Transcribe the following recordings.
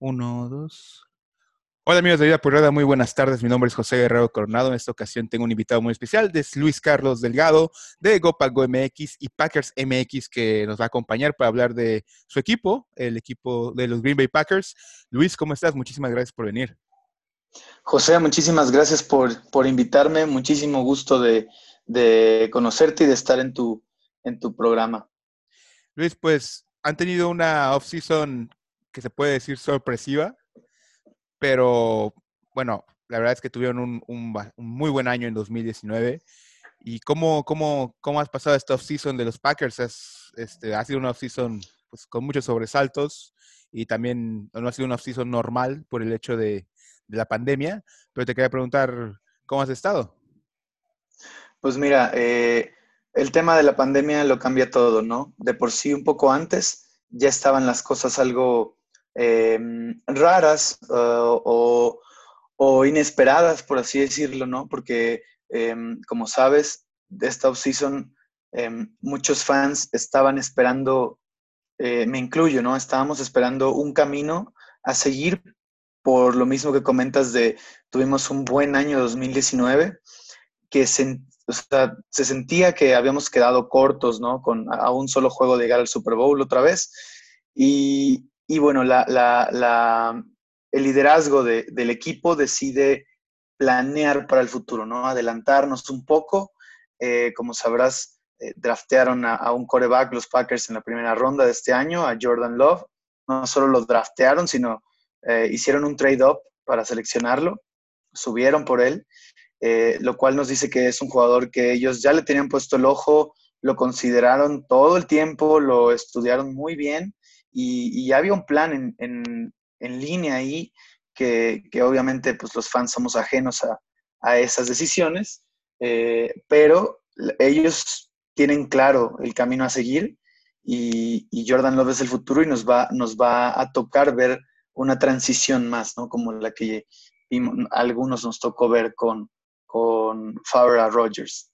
Uno, dos. Hola amigos de Vida Rueda, muy buenas tardes. Mi nombre es José Guerrero Coronado. En esta ocasión tengo un invitado muy especial, es Luis Carlos Delgado de GoPago MX y Packers MX que nos va a acompañar para hablar de su equipo, el equipo de los Green Bay Packers. Luis, ¿cómo estás? Muchísimas gracias por venir. José, muchísimas gracias por, por invitarme. Muchísimo gusto de, de, conocerte y de estar en tu, en tu programa. Luis, pues han tenido una off-season que se puede decir sorpresiva, pero bueno, la verdad es que tuvieron un, muy buen año en 2019. ¿Y cómo, cómo, cómo has pasado esta off-season de los Packers? Es, este, ha sido una off-season pues, con muchos sobresaltos y también no ha sido una off-season normal por el hecho de, de la pandemia, pero te quería preguntar, ¿cómo has estado? Pues mira, eh, el tema de la pandemia lo cambia todo, ¿no? De por sí, un poco antes, ya estaban las cosas algo eh, raras uh, o, inesperadas, por así decirlo, ¿no? Porque, eh, como sabes, de esta off-season, muchos fans estaban esperando, me incluyo, ¿no? Estábamos esperando un camino a seguir por lo mismo que comentas de tuvimos un buen año 2019, que se, se sentía que habíamos quedado cortos, ¿no? Con a un solo juego de llegar al Super Bowl otra vez. Y, y bueno, la, la, la, el liderazgo de, del equipo decide planear para el futuro, ¿no? Adelantarnos un poco. Eh, como sabrás, eh, draftearon a, a, un coreback los Packers en la primera ronda de este año, a Jordan Love. No solo lo draftearon, sino eh, hicieron un trade-up para seleccionarlo, subieron por él, eh, lo cual nos dice que es un jugador que ellos ya le tenían puesto el ojo, lo consideraron todo el tiempo, lo estudiaron muy bien y, y había un plan en, en, línea ahí que, que, obviamente pues los fans somos ajenos a, a esas decisiones, eh, pero ellos tienen claro el camino a seguir y, y, Jordan Love es el futuro y nos va, nos va a tocar ver una transición más, ¿no? Como la que algunos nos tocó ver con, con Farrah Rogers.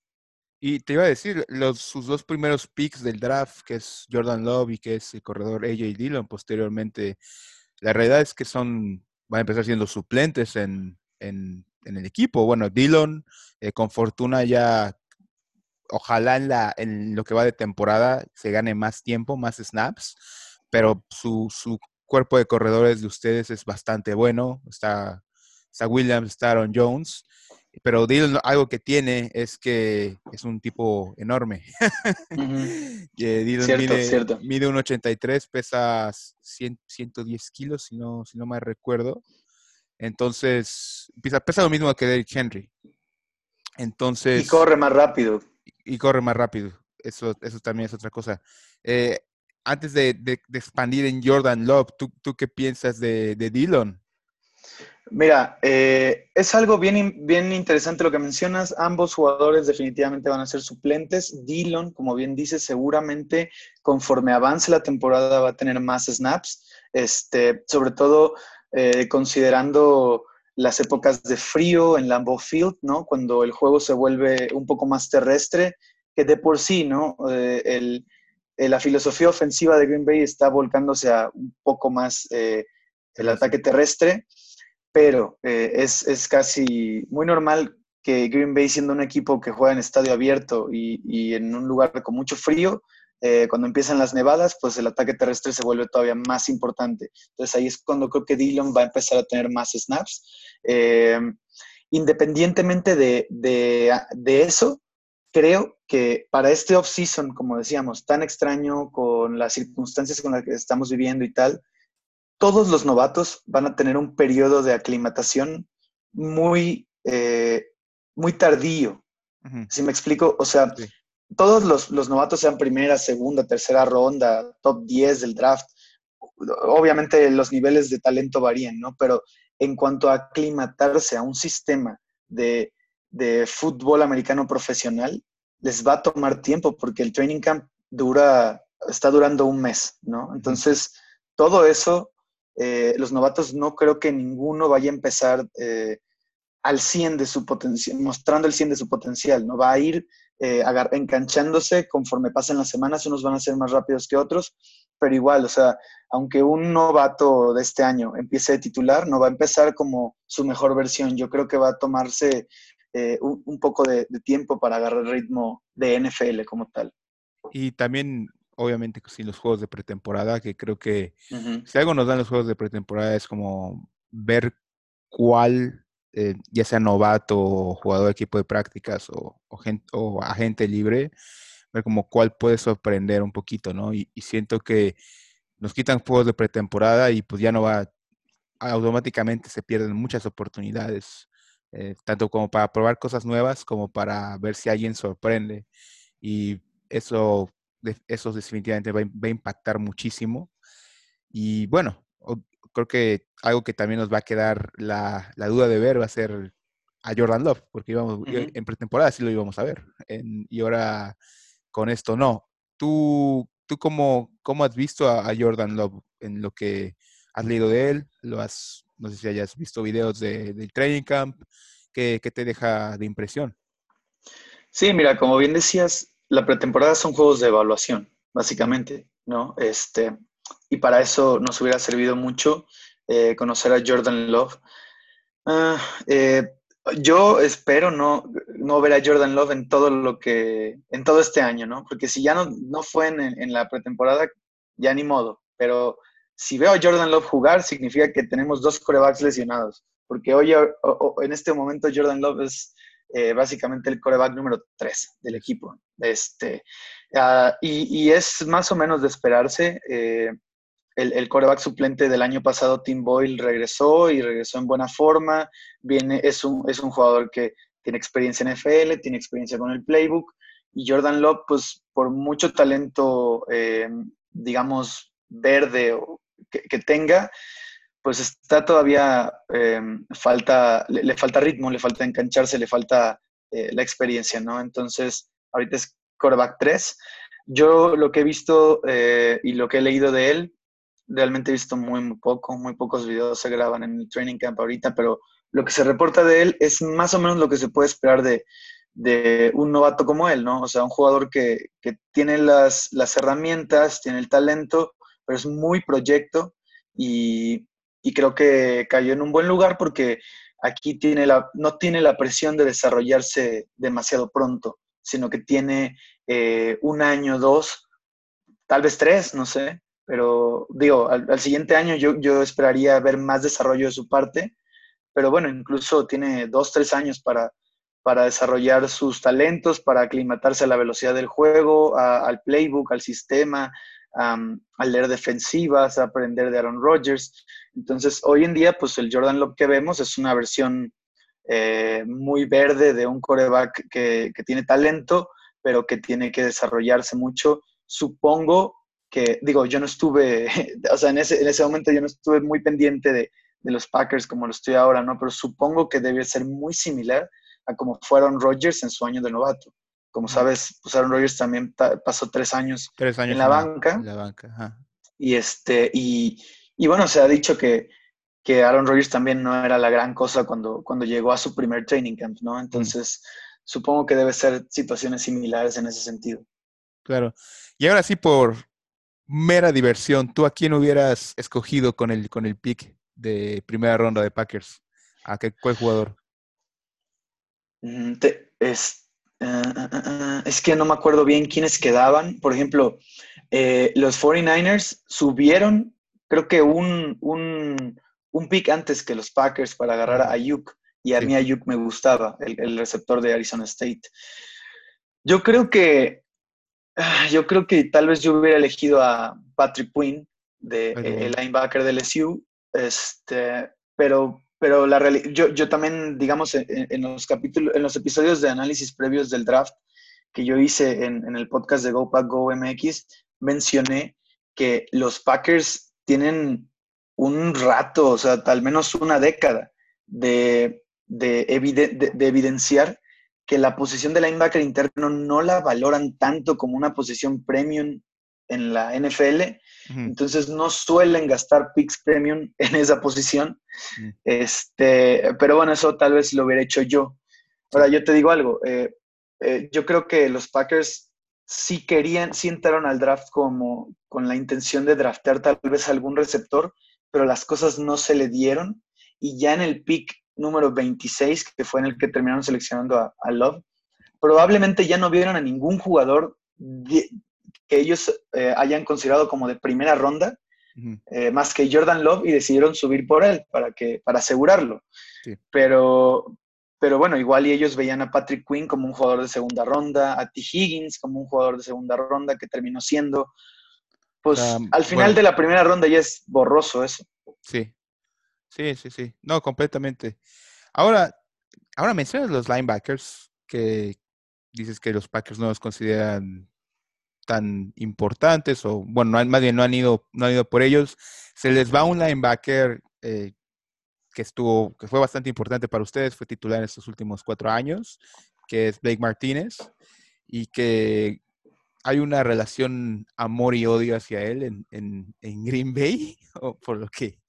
Y te iba a decir, los, sus dos primeros picks del draft, que es Jordan Love y que es el corredor AJ Dillon, posteriormente, la realidad es que son, van a empezar siendo suplentes en, en, en el equipo. Bueno, Dillon, eh, con fortuna ya, ojalá en, la, en lo que va de temporada se gane más tiempo, más snaps, pero su, su cuerpo de corredores de ustedes es bastante bueno. Está, está Williams, está Aaron Jones. Pero Dylan algo que tiene es que es un tipo enorme. Uh -huh. Dylan cierto, mide, cierto. mide un 83, pesa 100, 110 kilos, si no, si no mal recuerdo. Entonces, pesa, pesa lo mismo que Derrick Henry. Entonces. Y corre más rápido. Y, y corre más rápido. Eso, eso también es otra cosa. Eh, antes de, de, de, expandir en Jordan Love, ¿tú, tú qué piensas de, de Dillon? Mira, eh, es algo bien, bien interesante lo que mencionas. Ambos jugadores definitivamente van a ser suplentes. Dillon, como bien dices, seguramente conforme avance la temporada va a tener más snaps, este, sobre todo eh, considerando las épocas de frío en Lambeau Field, ¿no? Cuando el juego se vuelve un poco más terrestre, que de por sí, ¿no? Eh, el, la filosofía ofensiva de Green Bay está volcándose a un poco más el ataque terrestre, pero eh, es, es, casi muy normal que Green Bay, siendo un equipo que juega en estadio abierto y, y en un lugar con mucho frío, eh, cuando empiezan las nevadas, pues el ataque terrestre se vuelve todavía más importante. Entonces ahí es cuando creo que Dillon va a empezar a tener más snaps. independientemente de, de, de eso, creo que para este off-season, como decíamos, tan extraño con las circunstancias con las que estamos viviendo y tal, todos los novatos van a tener un periodo de aclimatación muy, eh, muy tardío. Uh -huh. ¿Sí me explico? O sea, sí. todos los, los, novatos sean primera, segunda, tercera ronda, top 10 del draft. Obviamente los niveles de talento varían, ¿no? Pero en cuanto a aclimatarse a un sistema de de fútbol americano profesional, les va a tomar tiempo porque el training camp dura, está durando un mes, ¿no? Entonces, todo eso, eh, los novatos no creo que ninguno vaya a empezar eh, al 100 de su potencial, mostrando el 100 de su potencial, ¿no? Va a ir eh, enganchándose conforme pasen las semanas, unos van a ser más rápidos que otros, pero igual, o sea, aunque un novato de este año empiece de titular, no va a empezar como su mejor versión. Yo creo que va a tomarse eh, un, poco de, tiempo para agarrar el ritmo de NFL como tal. Y también, obviamente, sin los juegos de pretemporada, que creo que si algo nos dan los juegos de pretemporada es como ver cuál, eh, ya sea novato o jugador de equipo de prácticas o, o agente libre, ver como cuál puede sorprender un poquito, ¿no? Y, siento que nos quitan juegos de pretemporada y pues ya no va, automáticamente se pierden muchas oportunidades, eh, tanto como para probar cosas nuevas como para ver si alguien sorprende. Y eso, eso definitivamente va, a impactar muchísimo. Y bueno, creo que algo que también nos va a quedar la, duda de ver va a ser a Jordan Love, porque íbamos, en pretemporada sí lo íbamos a ver. y ahora con esto no. ¿Tú, tú cómo, cómo has visto a, Jordan Love en lo que has leído de él? ¿Lo has, no sé si hayas visto videos de, del training camp? ¿Qué, ¿Qué te deja de impresión? Sí, mira, como bien decías, la pretemporada son juegos de evaluación, básicamente, ¿no? Este, y para eso nos hubiera servido mucho eh, conocer a Jordan Love. Ah, eh, yo espero no, no ver a Jordan Love en todo lo que, en todo este año, ¿no? Porque si ya no, no fue en, la pretemporada, ya ni modo. Pero si veo a Jordan Love jugar, significa que tenemos dos corebacks lesionados. Porque hoy, en este momento, Jordan Love es eh, básicamente el coreback número 3 del equipo. Este, ah, y, es más o menos de esperarse. Eh, el, el coreback suplente del año pasado, Tim Boyle, regresó y regresó en buena forma. Viene, es, un, es un jugador que tiene experiencia en NFL, tiene experiencia con el playbook. Y Jordan Love, pues por mucho talento, eh, digamos, verde que, tenga, pues está todavía, eh, falta, le, falta ritmo, le falta engancharse, le falta eh, la experiencia, ¿no? Entonces, ahorita es coreback 3. Yo lo que he visto y lo que he leído de él, realmente he visto muy, muy poco, muy pocos videos se graban en el training camp ahorita, pero lo que se reporta de él es más o menos lo que se puede esperar de, un novato como él, ¿no? O sea, un jugador que, tiene las, herramientas, tiene el talento, pero es muy proyecto y, creo que cayó en un buen lugar porque aquí tiene la, no tiene la presión de desarrollarse demasiado pronto, sino que tiene eh, un año, dos, tal vez tres, no sé, pero digo, al, siguiente año yo, yo, esperaría ver más desarrollo de su parte, pero bueno, incluso tiene dos, tres años para, para desarrollar sus talentos, para aclimatarse a la velocidad del juego, al playbook, al sistema, a leer defensivas, a aprender de Aaron Rodgers. Entonces, hoy en día, pues el Jordan Love que vemos es una versión eh, muy verde de un coreback que, tiene talento, pero que tiene que desarrollarse mucho. Supongo que, digo, yo no estuve, o sea, en ese, en ese momento yo no estuve muy pendiente de, de, los Packers como lo estoy ahora, ¿no? Pero supongo que debe ser muy similar a como fueron Rodgers en su año de novato. Como sabes, pues Aaron Rodgers también pasó tres años, tres años en la banca. En la banca, Y, este, y, y, bueno, se ha dicho que, que Aaron Rodgers también no era la gran cosa cuando, cuando llegó a su primer training camp, ¿no? Entonces, supongo que debe ser situaciones similares en ese sentido. Claro. Y ahora sí, por, mera diversión, ¿tú a quién hubieras escogido con el, con el pick de primera ronda de Packers? ¿A qué, cuál jugador? Mm, es, ah, ah, ah, es, que no me acuerdo bien quiénes quedaban. Por ejemplo, eh, los 49ers subieron, creo que un, un, un, pick antes que los Packers para agarrar a Ayuk. Y a mí Ayuk me gustaba, el, el receptor de Arizona State. Yo creo que yo creo que tal vez yo hubiera elegido a Patrick Quinn, de, el linebacker de LSU, este, pero, pero la yo, yo también, digamos, en, los capítulos, en los episodios de análisis previos del draft que yo hice en, el podcast de Go Pack Go MX, mencioné que los Packers tienen un rato, o sea, al menos una década de, de, de evidenciar que la posición de linebacker interno no la valoran tanto como una posición premium en la NFL, entonces no suelen gastar picks premium en esa posición. este, pero bueno, eso tal vez lo hubiera hecho yo. Ahora, yo te digo algo, eh, eh, yo creo que los Packers sí querían, sí entraron al draft como con la intención de draftear tal vez algún receptor, pero las cosas no se le dieron y ya en el pick número 26, que fue en el que terminaron seleccionando a, Love, probablemente ya no vieron a ningún jugador que ellos eh, hayan considerado como de primera ronda, eh, más que Jordan Love, y decidieron subir por él para, que, para asegurarlo. Pero, pero bueno, igual y ellos veían a Patrick Quinn como un jugador de segunda ronda, a T. Higgins como un jugador de segunda ronda que terminó siendo. Pues al final de la primera ronda ya es borroso eso. Sí, sí, sí, sí. No, completamente. Ahora, ahora mencionas los linebackers que dices que los Packers no los consideran tan importantes o bueno, más bien no han ido, no han ido por ellos. Se les va un linebacker eh, que estuvo, que fue bastante importante para ustedes, fue titular en estos últimos cuatro años, que es Blake Martínez, y que hay una relación amor y odio hacia él en, en, en Green Bay, por lo que,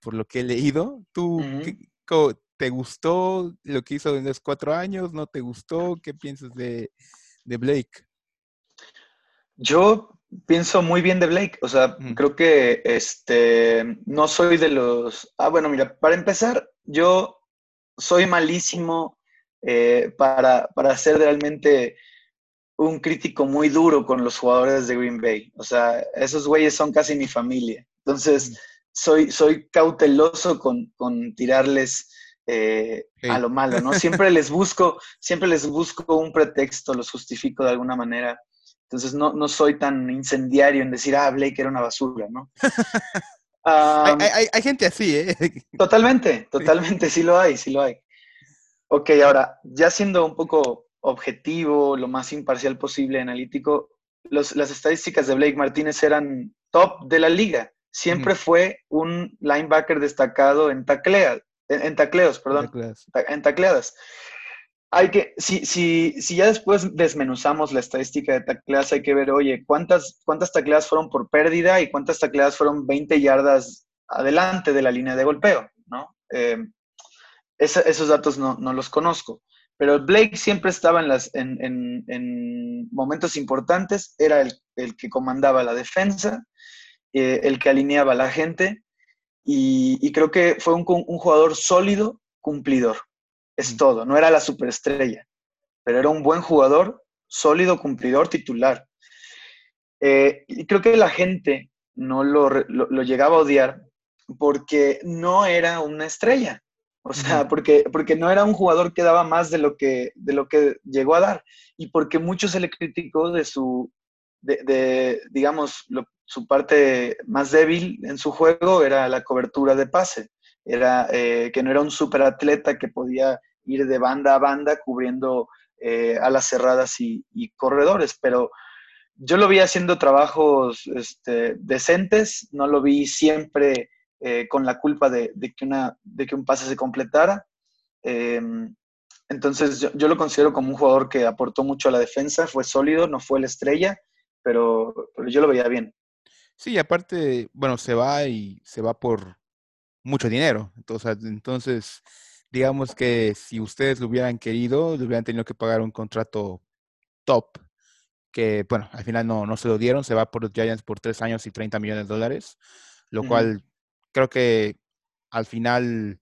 por lo que he leído. ¿Tú te gustó lo que hizo en los cuatro años? ¿No te gustó? ¿Qué piensas de, de Blake? Yo pienso muy bien de Blake. O sea, creo que este no soy de los. Ah, bueno, mira, para empezar, yo soy malísimo eh, para, para ser realmente un crítico muy duro con los jugadores de Green Bay. O sea, esos güeyes son casi mi familia. Entonces, soy, soy cauteloso con, tirarles eh, a lo malo, ¿no? Siempre les busco, siempre les busco un pretexto, los justifico de alguna manera. Entonces no, soy tan incendiario en decir, ah, Blake era una basura, ¿no? hay, gente así, ¿eh? Totalmente, totalmente, sí lo hay, sí lo hay. Ok, ahora, ya siendo un poco objetivo, lo más imparcial posible, analítico, las estadísticas de Blake Martínez eran top de la liga. Siempre fue un linebacker destacado en, taclea, en, tacleos, perdón, en tacleadas hay que, si, si, si ya después desmenuzamos la estadística de tacleadas, hay que ver, oye, ¿cuántas, cuántas tacleadas fueron por pérdida y cuántas tacleadas fueron 20 yardas adelante de la línea de golpeo, ¿no? Eh, esos datos no, los conozco. Pero Blake siempre estaba en, las, en, momentos importantes, era el, que comandaba la defensa, eh, el que alineaba a la gente, y, creo que fue un, un jugador sólido, cumplidor. Es todo, no era la superestrella, pero era un buen jugador, sólido, cumplidor, titular. Eh, y creo que la gente no lo, llegaba a odiar porque no era una estrella. O sea, porque, porque no era un jugador que daba más de lo que, de lo que llegó a dar. Y porque mucho se le criticó de su, de, digamos, su parte más débil en su juego era la cobertura de pase era eh, que no era un superatleta que podía ir de banda a banda cubriendo eh, alas cerradas y, corredores, pero yo lo vi haciendo trabajos este, decentes, no lo vi siempre eh, con la culpa de, que una, de que un pase se completara. Entonces yo, lo considero como un jugador que aportó mucho a la defensa, fue sólido, no fue la estrella, pero, pero yo lo veía bien. Sí, aparte, bueno, se va y se va por, mucho dinero. Entonces, entonces, digamos que si ustedes lo hubieran querido, le hubieran tenido que pagar un contrato top, que bueno, al final no, no se lo dieron, se va por los Giants por tres años y 30 millones de dólares, lo cual creo que al final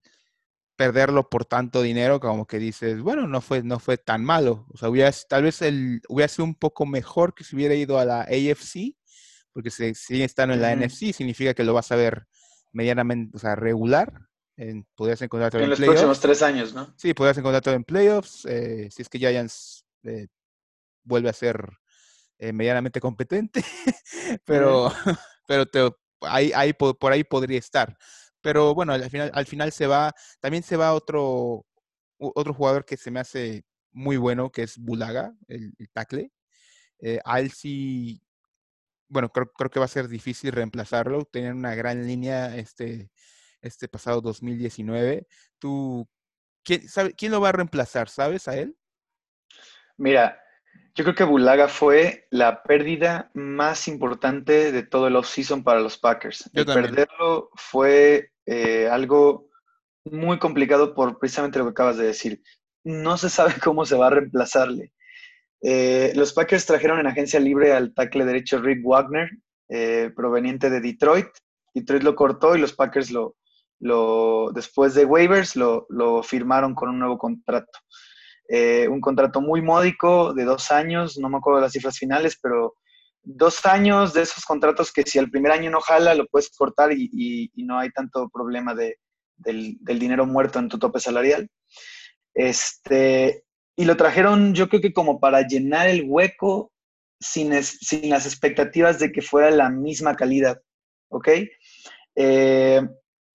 perderlo por tanto dinero, como que dices, bueno, no fue, no fue tan malo. O sea, hubiera, tal vez el, hubiera sido un poco mejor que si hubiera ido a la AFC, porque si sigue estando en la NFC, significa que lo vas a ver medianamente, o sea, regular. En, podrías encontrar en, en los próximos tres años, ¿no? Sí, podrías encontrar todo en playoffs. Eh, si es que Giants eh, vuelve a ser eh, medianamente competente, pero, pero te, ahí, ahí, por, ahí podría estar. Pero bueno, al final, al final se va, también se va otro, otro jugador que se me hace muy bueno, que es Bulaga, el, el tackle. a él sí bueno, creo, creo, que va a ser difícil reemplazarlo. Tenían una gran línea este, este pasado 2019. ¿Tú, quién, sabe, quién lo va a reemplazar? ¿Sabes a él? Mira, yo creo que Bulaga fue la pérdida más importante de todo el offseason para los Packers. perderlo fue eh, algo muy complicado por precisamente lo que acabas de decir. No se sabe cómo se va a reemplazarle. Eh, los Packers trajeron en agencia libre al tackle derecho Rick Wagner, eh, proveniente de Detroit. Detroit lo cortó y los Packers lo, después de waivers lo, firmaron con un nuevo contrato. Eh, un contrato muy módico de dos años, no me acuerdo de las cifras finales, pero dos años de esos contratos que si el primer año no jala, lo puedes cortar y, no hay tanto problema de, del, dinero muerto en tu tope salarial. Este, y lo trajeron yo creo que como para llenar el hueco sin, sin las expectativas de que fuera la misma calidad, ¿ok? Eh,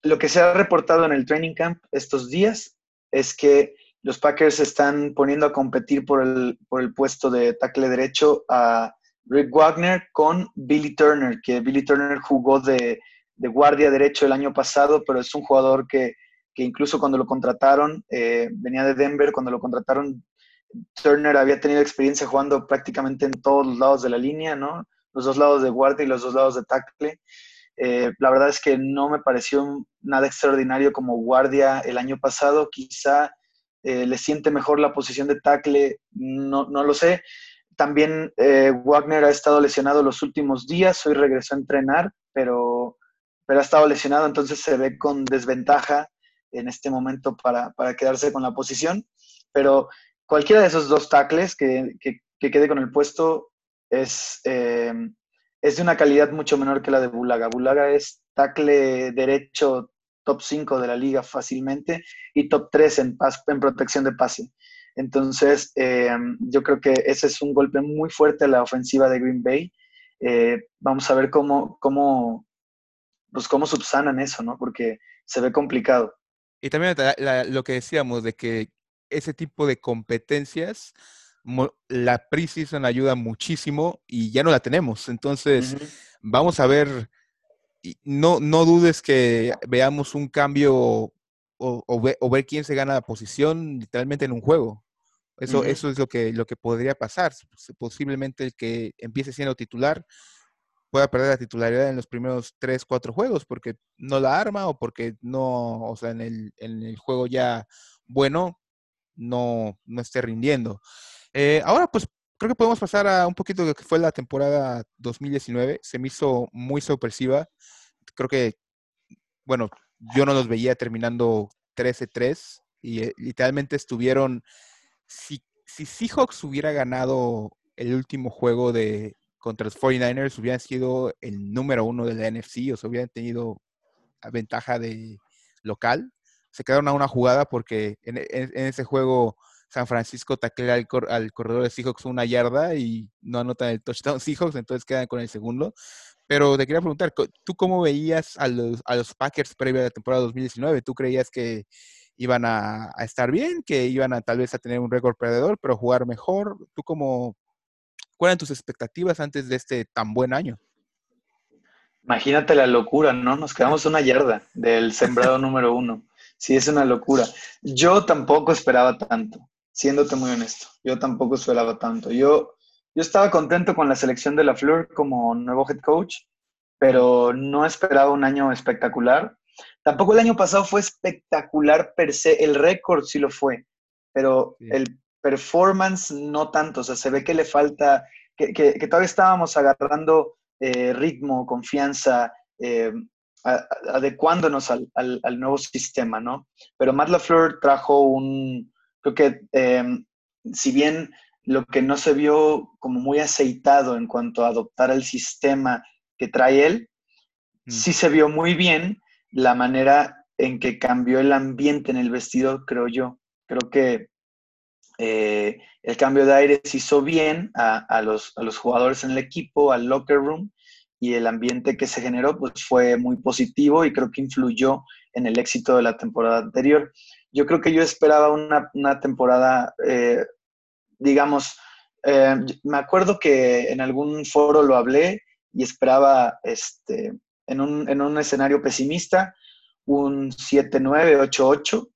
lo que se ha reportado en el training camp estos días es que los Packers están poniendo a competir por el, por el puesto de tackle derecho a Rick Wagner con Billy Turner, que Billy Turner jugó de, de guardia derecho el año pasado, pero es un jugador que, que incluso cuando lo contrataron, eh, venía de Denver, cuando lo contrataron, Turner había tenido experiencia jugando prácticamente en todos los lados de la línea, ¿no? Los dos lados de guardia y los dos lados de tackle. Eh, la verdad es que no me pareció nada extraordinario como guardia el año pasado. Quizá eh, le siente mejor la posición de tackle, no, no lo sé. También eh, Wagner ha estado lesionado los últimos días, hoy regresó a entrenar, pero, pero ha estado lesionado, entonces se ve con desventaja en este momento para, para quedarse con la posición. Pero cualquiera de esos dos tackles que, que, quede con el puesto es, eh, es de una calidad mucho menor que la de Bulaga. Bulaga es tackle derecho top 5 de la liga fácilmente y top 3 en, en protección de pase. Entonces, eh, yo creo que ese es un golpe muy fuerte a la ofensiva de Green Bay. Eh, vamos a ver cómo, cómo, pues cómo subsanan eso, ¿no? Porque se ve complicado. Y también lo que decíamos de que ese tipo de competencias, la preseason ayuda muchísimo y ya no la tenemos. Entonces, vamos a ver, no, no dudes que veamos un cambio o, o, ver quién se gana la posición literalmente en un juego. Eso, eso es lo que, lo que podría pasar. Posiblemente el que empiece siendo titular pueda perder la titularidad en los primeros tres, cuatro juegos porque no la arma o porque no, o sea, en el, en el juego ya bueno no, no esté rindiendo. Eh, ahora, pues creo que podemos pasar a un poquito de lo que fue la temporada 2019. Se me hizo muy sorpresiva. Creo que, bueno, yo no los veía terminando 13-3 y eh, literalmente estuvieron si, si Seahawks hubiera ganado el último juego de contra los 49ers, hubieran sido el número uno de la NFC, o sea, hubieran tenido ventaja de local. Se quedaron a una jugada porque en, ese juego San Francisco taclea al, al, corredor de Seahawks una yarda y no anotan el touchdown Seahawks, entonces quedan con el segundo. Pero te quería preguntar, ¿tú cómo veías a los, a los Packers previo a la temporada 2019? ¿Tú creías que iban a, estar bien, que iban a tal vez a tener un récord perdedor, pero jugar mejor. ¿Tú cómo, cuáles eran tus expectativas antes de este tan buen año? Imagínate la locura, ¿no? Nos quedamos una yarda del sembrado número uno. Sí, es una locura. Yo tampoco esperaba tanto, siéndote muy honesto. Yo tampoco esperaba tanto. Yo, yo estaba contento con la selección de la Fleur como nuevo head coach, pero no esperaba un año espectacular. Tampoco el año pasado fue espectacular per se, el récord sí lo fue, pero el performance no tanto, o sea, se ve que le falta, que, todavía estábamos agarrando eh, ritmo, confianza, eh, adecuándonos al, nuevo sistema, ¿no? Pero Matt LaFleur trajo un, creo que em, si bien lo que no se vio como muy aceitado en cuanto a adoptar el sistema que trae él, mm. sí se vio muy bien la manera en que cambió el ambiente en el vestido, creo yo. Creo que eh, el cambio de aire se hizo bien a, los, jugadores en el equipo, al locker room, y el ambiente que se generó pues, fue muy positivo y creo que influyó en el éxito de la temporada anterior. Yo creo que yo esperaba una, temporada, eh, digamos, eh, me acuerdo que en algún foro lo hablé y esperaba este, en un, en un escenario pesimista, un 7-9, 8-8,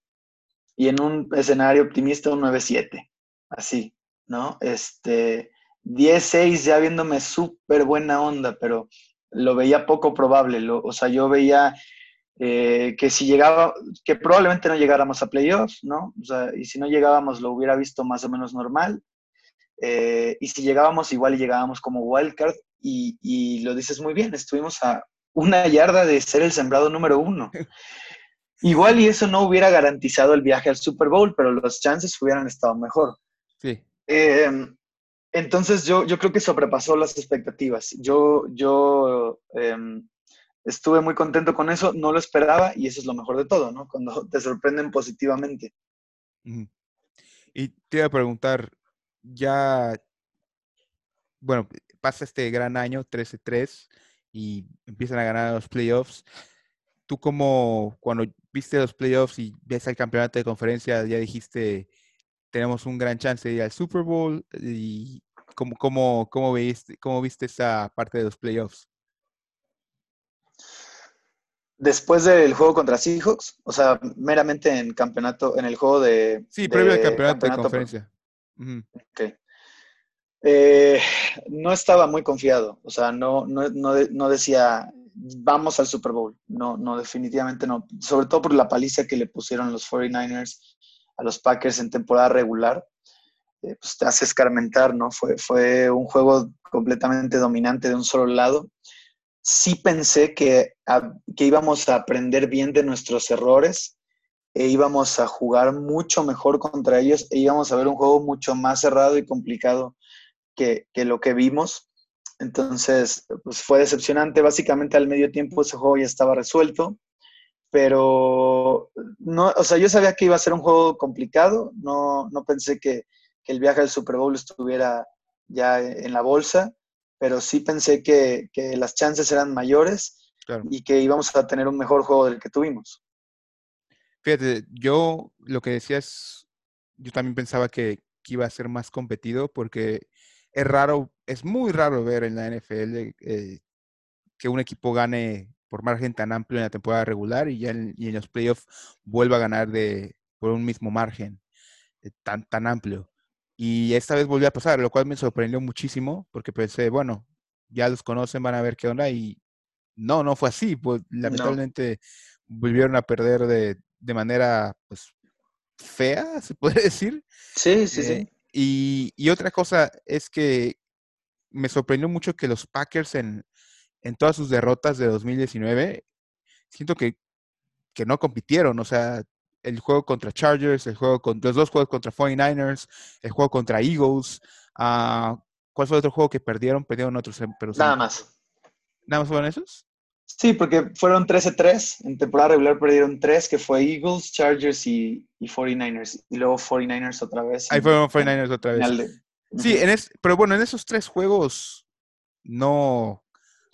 y en un escenario optimista, un 9-7. Así, ¿no? Este, 10-6 ya viéndome súper buena onda, pero lo veía poco probable. o sea, yo veía eh, que si llegaba, que probablemente no llegáramos a playoffs, ¿no? O sea, y si no llegábamos lo hubiera visto más o menos normal. Eh, y si llegábamos, igual llegábamos como wildcard. Y, y lo dices muy bien, estuvimos a una yarda de ser el sembrado número uno. Igual y eso no hubiera garantizado el viaje al Super Bowl, pero los chances hubieran estado mejor. Sí. Em, entonces yo, yo creo que sobrepasó las expectativas. Yo, yo em, estuve muy contento con eso, no lo esperaba y eso es lo mejor de todo, ¿no? Cuando te sorprenden positivamente. Y te iba a preguntar, ya, bueno, pasa este gran año, 13-3, y empiezan a ganar los playoffs. Tú como cuando viste los playoffs y ves el campeonato de conferencia, ya dijiste, tenemos un gran chance de ir al Super Bowl y ¿cómo, cómo, cómo, viste, cómo viste esa parte de los playoffs? Después del juego contra Seahawks, o sea, meramente en campeonato, en el juego de... Sí, previo al campeonato, de conferencia. Eh, no estaba muy confiado, o sea, no, no, no, decía, vamos al Super Bowl. No, no, definitivamente no. Sobre todo por la paliza que le pusieron los 49ers a los Packers en temporada regular. Eh, pues te hace escarmentar, ¿no? Fue, fue un juego completamente dominante de un solo lado. Sí pensé que, que íbamos a aprender bien de nuestros errores e íbamos a jugar mucho mejor contra ellos e íbamos a ver un juego mucho más cerrado y complicado que, que lo que vimos. Entonces, pues fue decepcionante. Básicamente al medio tiempo ese juego ya estaba resuelto, pero no, o sea, yo sabía que iba a ser un juego complicado. No, no pensé que, que el viaje al Super Bowl estuviera ya en la bolsa, pero sí pensé que, que las chances eran mayores y que íbamos a tener un mejor juego del que tuvimos. Fíjate, yo lo que decía es, yo también pensaba que, que iba a ser más competido porque es raro, es muy raro ver en la NFL eh, que un equipo gane por margen tan amplio en la temporada regular y ya en, los playoffs vuelva a ganar de, por un mismo margen eh, tan, tan amplio. Y esta vez volvió a pasar, lo cual me sorprendió muchísimo porque pensé, bueno, ya los conocen, van a ver qué onda y no, no fue así. Pues, lamentablemente volvieron a perder de, de manera pues, fea, se puede decir. Sí, sí, sí. Eh, y, otra cosa es que me sorprendió mucho que los Packers en, todas sus derrotas de 2019, siento que, no compitieron. O sea, el juego contra Chargers, el juego con, los dos juegos contra 49ers, el juego contra Eagles. Uh, ¿Cuál fue el otro juego que perdieron? Perdieron otros. Pero Nada más. ¿Nada más fueron esos? Sí, porque fueron 13-3. En temporada regular perdieron 3, que fue Eagles, Chargers y, 49ers. Y luego 49ers otra vez. Ahí fueron 49ers otra vez. Sí, en pero bueno, en esos tres juegos no.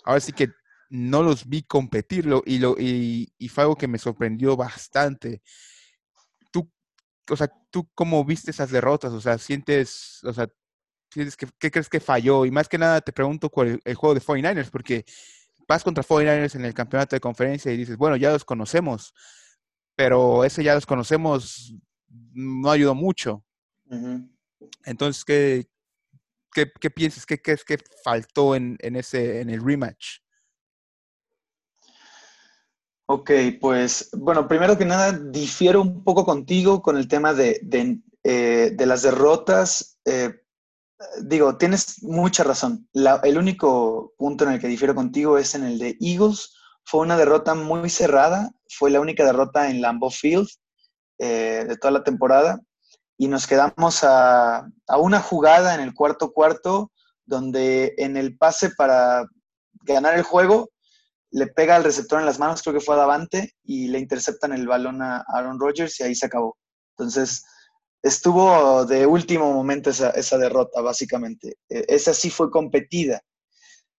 Ahora sí que no los vi competirlo y, lo, y, fue algo que me sorprendió bastante. Tú, o sea, ¿tú cómo viste esas derrotas? O sea, sientes, o sea, sientes que, ¿qué crees que falló? Y más que nada te pregunto el, el juego de 49ers, porque vas contra 49ers en el campeonato de conferencia y dices, bueno, ya los conocemos, pero ese ya los conocemos no ayudó mucho. Entonces, ¿qué, qué, piensas? ¿Qué crees que faltó en, ese, en el rematch? Ok, pues bueno, primero que nada, difiero un poco contigo con el tema de, de, eh, las derrotas. Eh, digo, tienes mucha razón. el único punto en el que difiero contigo es en el de Eagles. Fue una derrota muy cerrada, fue la única derrota en Lambeau Field eh, de toda la temporada y nos quedamos a, una jugada en el cuarto cuarto donde en el pase para ganar el juego le pega al receptor en las manos, creo que fue a Davante, y le interceptan el balón a Aaron Rodgers y ahí se acabó. Entonces, estuvo de último momento esa, esa derrota, básicamente. E, esa sí fue competida,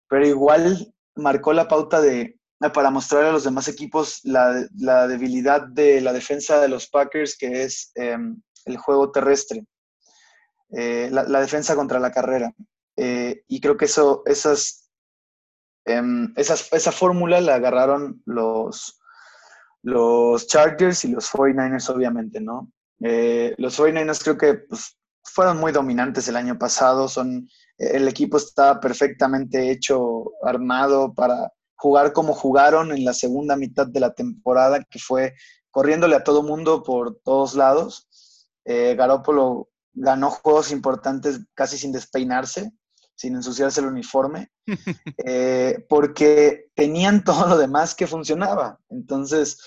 pero igual marcó la pauta de, para mostrar a los demás equipos la, la debilidad de la defensa de los Packers, que es em, el juego terrestre, eh, la, defensa contra la carrera. Eh, y creo que eso, esas, em, esas esa fórmula la agarraron los, los Chargers y los 49ers, obviamente, ¿no? Eh, los 49ers creo que pues, fueron muy dominantes el año pasado. Son, el equipo está perfectamente hecho, armado para jugar como jugaron en la segunda mitad de la temporada, que fue corriéndole a todo mundo por todos lados. Eh, Garópolo ganó juegos importantes casi sin despeinarse, sin ensuciarse el uniforme, eh, porque tenían todo lo demás que funcionaba. Entonces,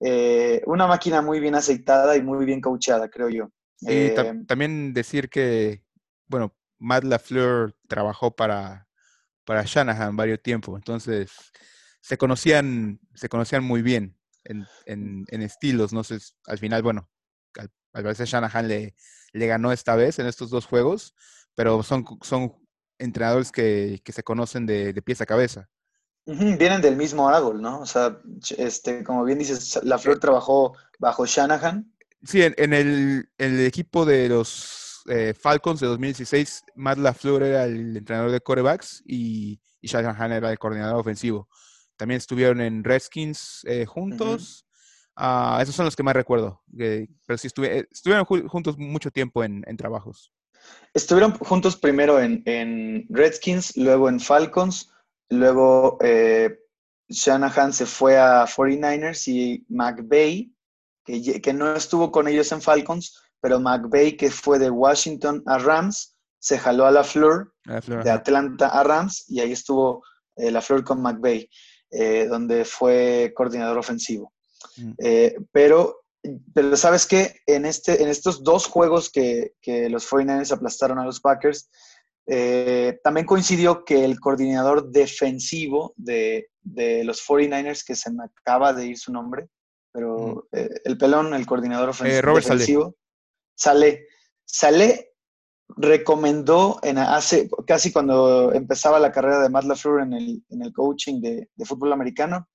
eh, una máquina muy bien aceitada y muy bien coachada, creo yo. Y también decir que, bueno, Matt LaFleur trabajó para, para Shanahan varios tiempo, entonces se conocían, se conocían muy bien en, en, estilos, no sé, al final, bueno, al, parecer Shanahan le, le ganó esta vez en estos dos juegos, pero son, son entrenadores que, que se conocen de, de, pies a cabeza. Vienen del mismo árbol, ¿no? O sea, este, como bien dices, La Flor trabajó bajo Shanahan. Sí, en, en el, el, equipo de los eh, Falcons de 2016, Matt LaFleur era el entrenador de corebacks y, y Shanahan era el coordinador ofensivo. También estuvieron en Redskins eh, juntos. Uh, esos son los que más recuerdo. pero sí eh, estuvieron juntos mucho tiempo en, en trabajos. Estuvieron juntos primero en, en, Redskins, luego en Falcons, luego eh, Shanahan se fue a 49ers y McVay, que, que, no estuvo con ellos en Falcons, pero McVay, que fue de Washington a Rams, se jaló a la Fleur, de Atlanta a Rams, y ahí estuvo eh, la Fleur con McVay. Eh, donde fue coordinador ofensivo. Mm. Eh, pero, pero sabes que en, este, en estos dos juegos que, que los 49ers aplastaron a los Packers, eh, también coincidió que el coordinador defensivo de, de, los 49ers, que se me acaba de ir su nombre, pero mm. el pelón, el coordinador ofensivo, defensivo, sale. sale recomendó en hace casi cuando empezaba la carrera de Matt LaFleur en el, en el coaching de, de, fútbol americano,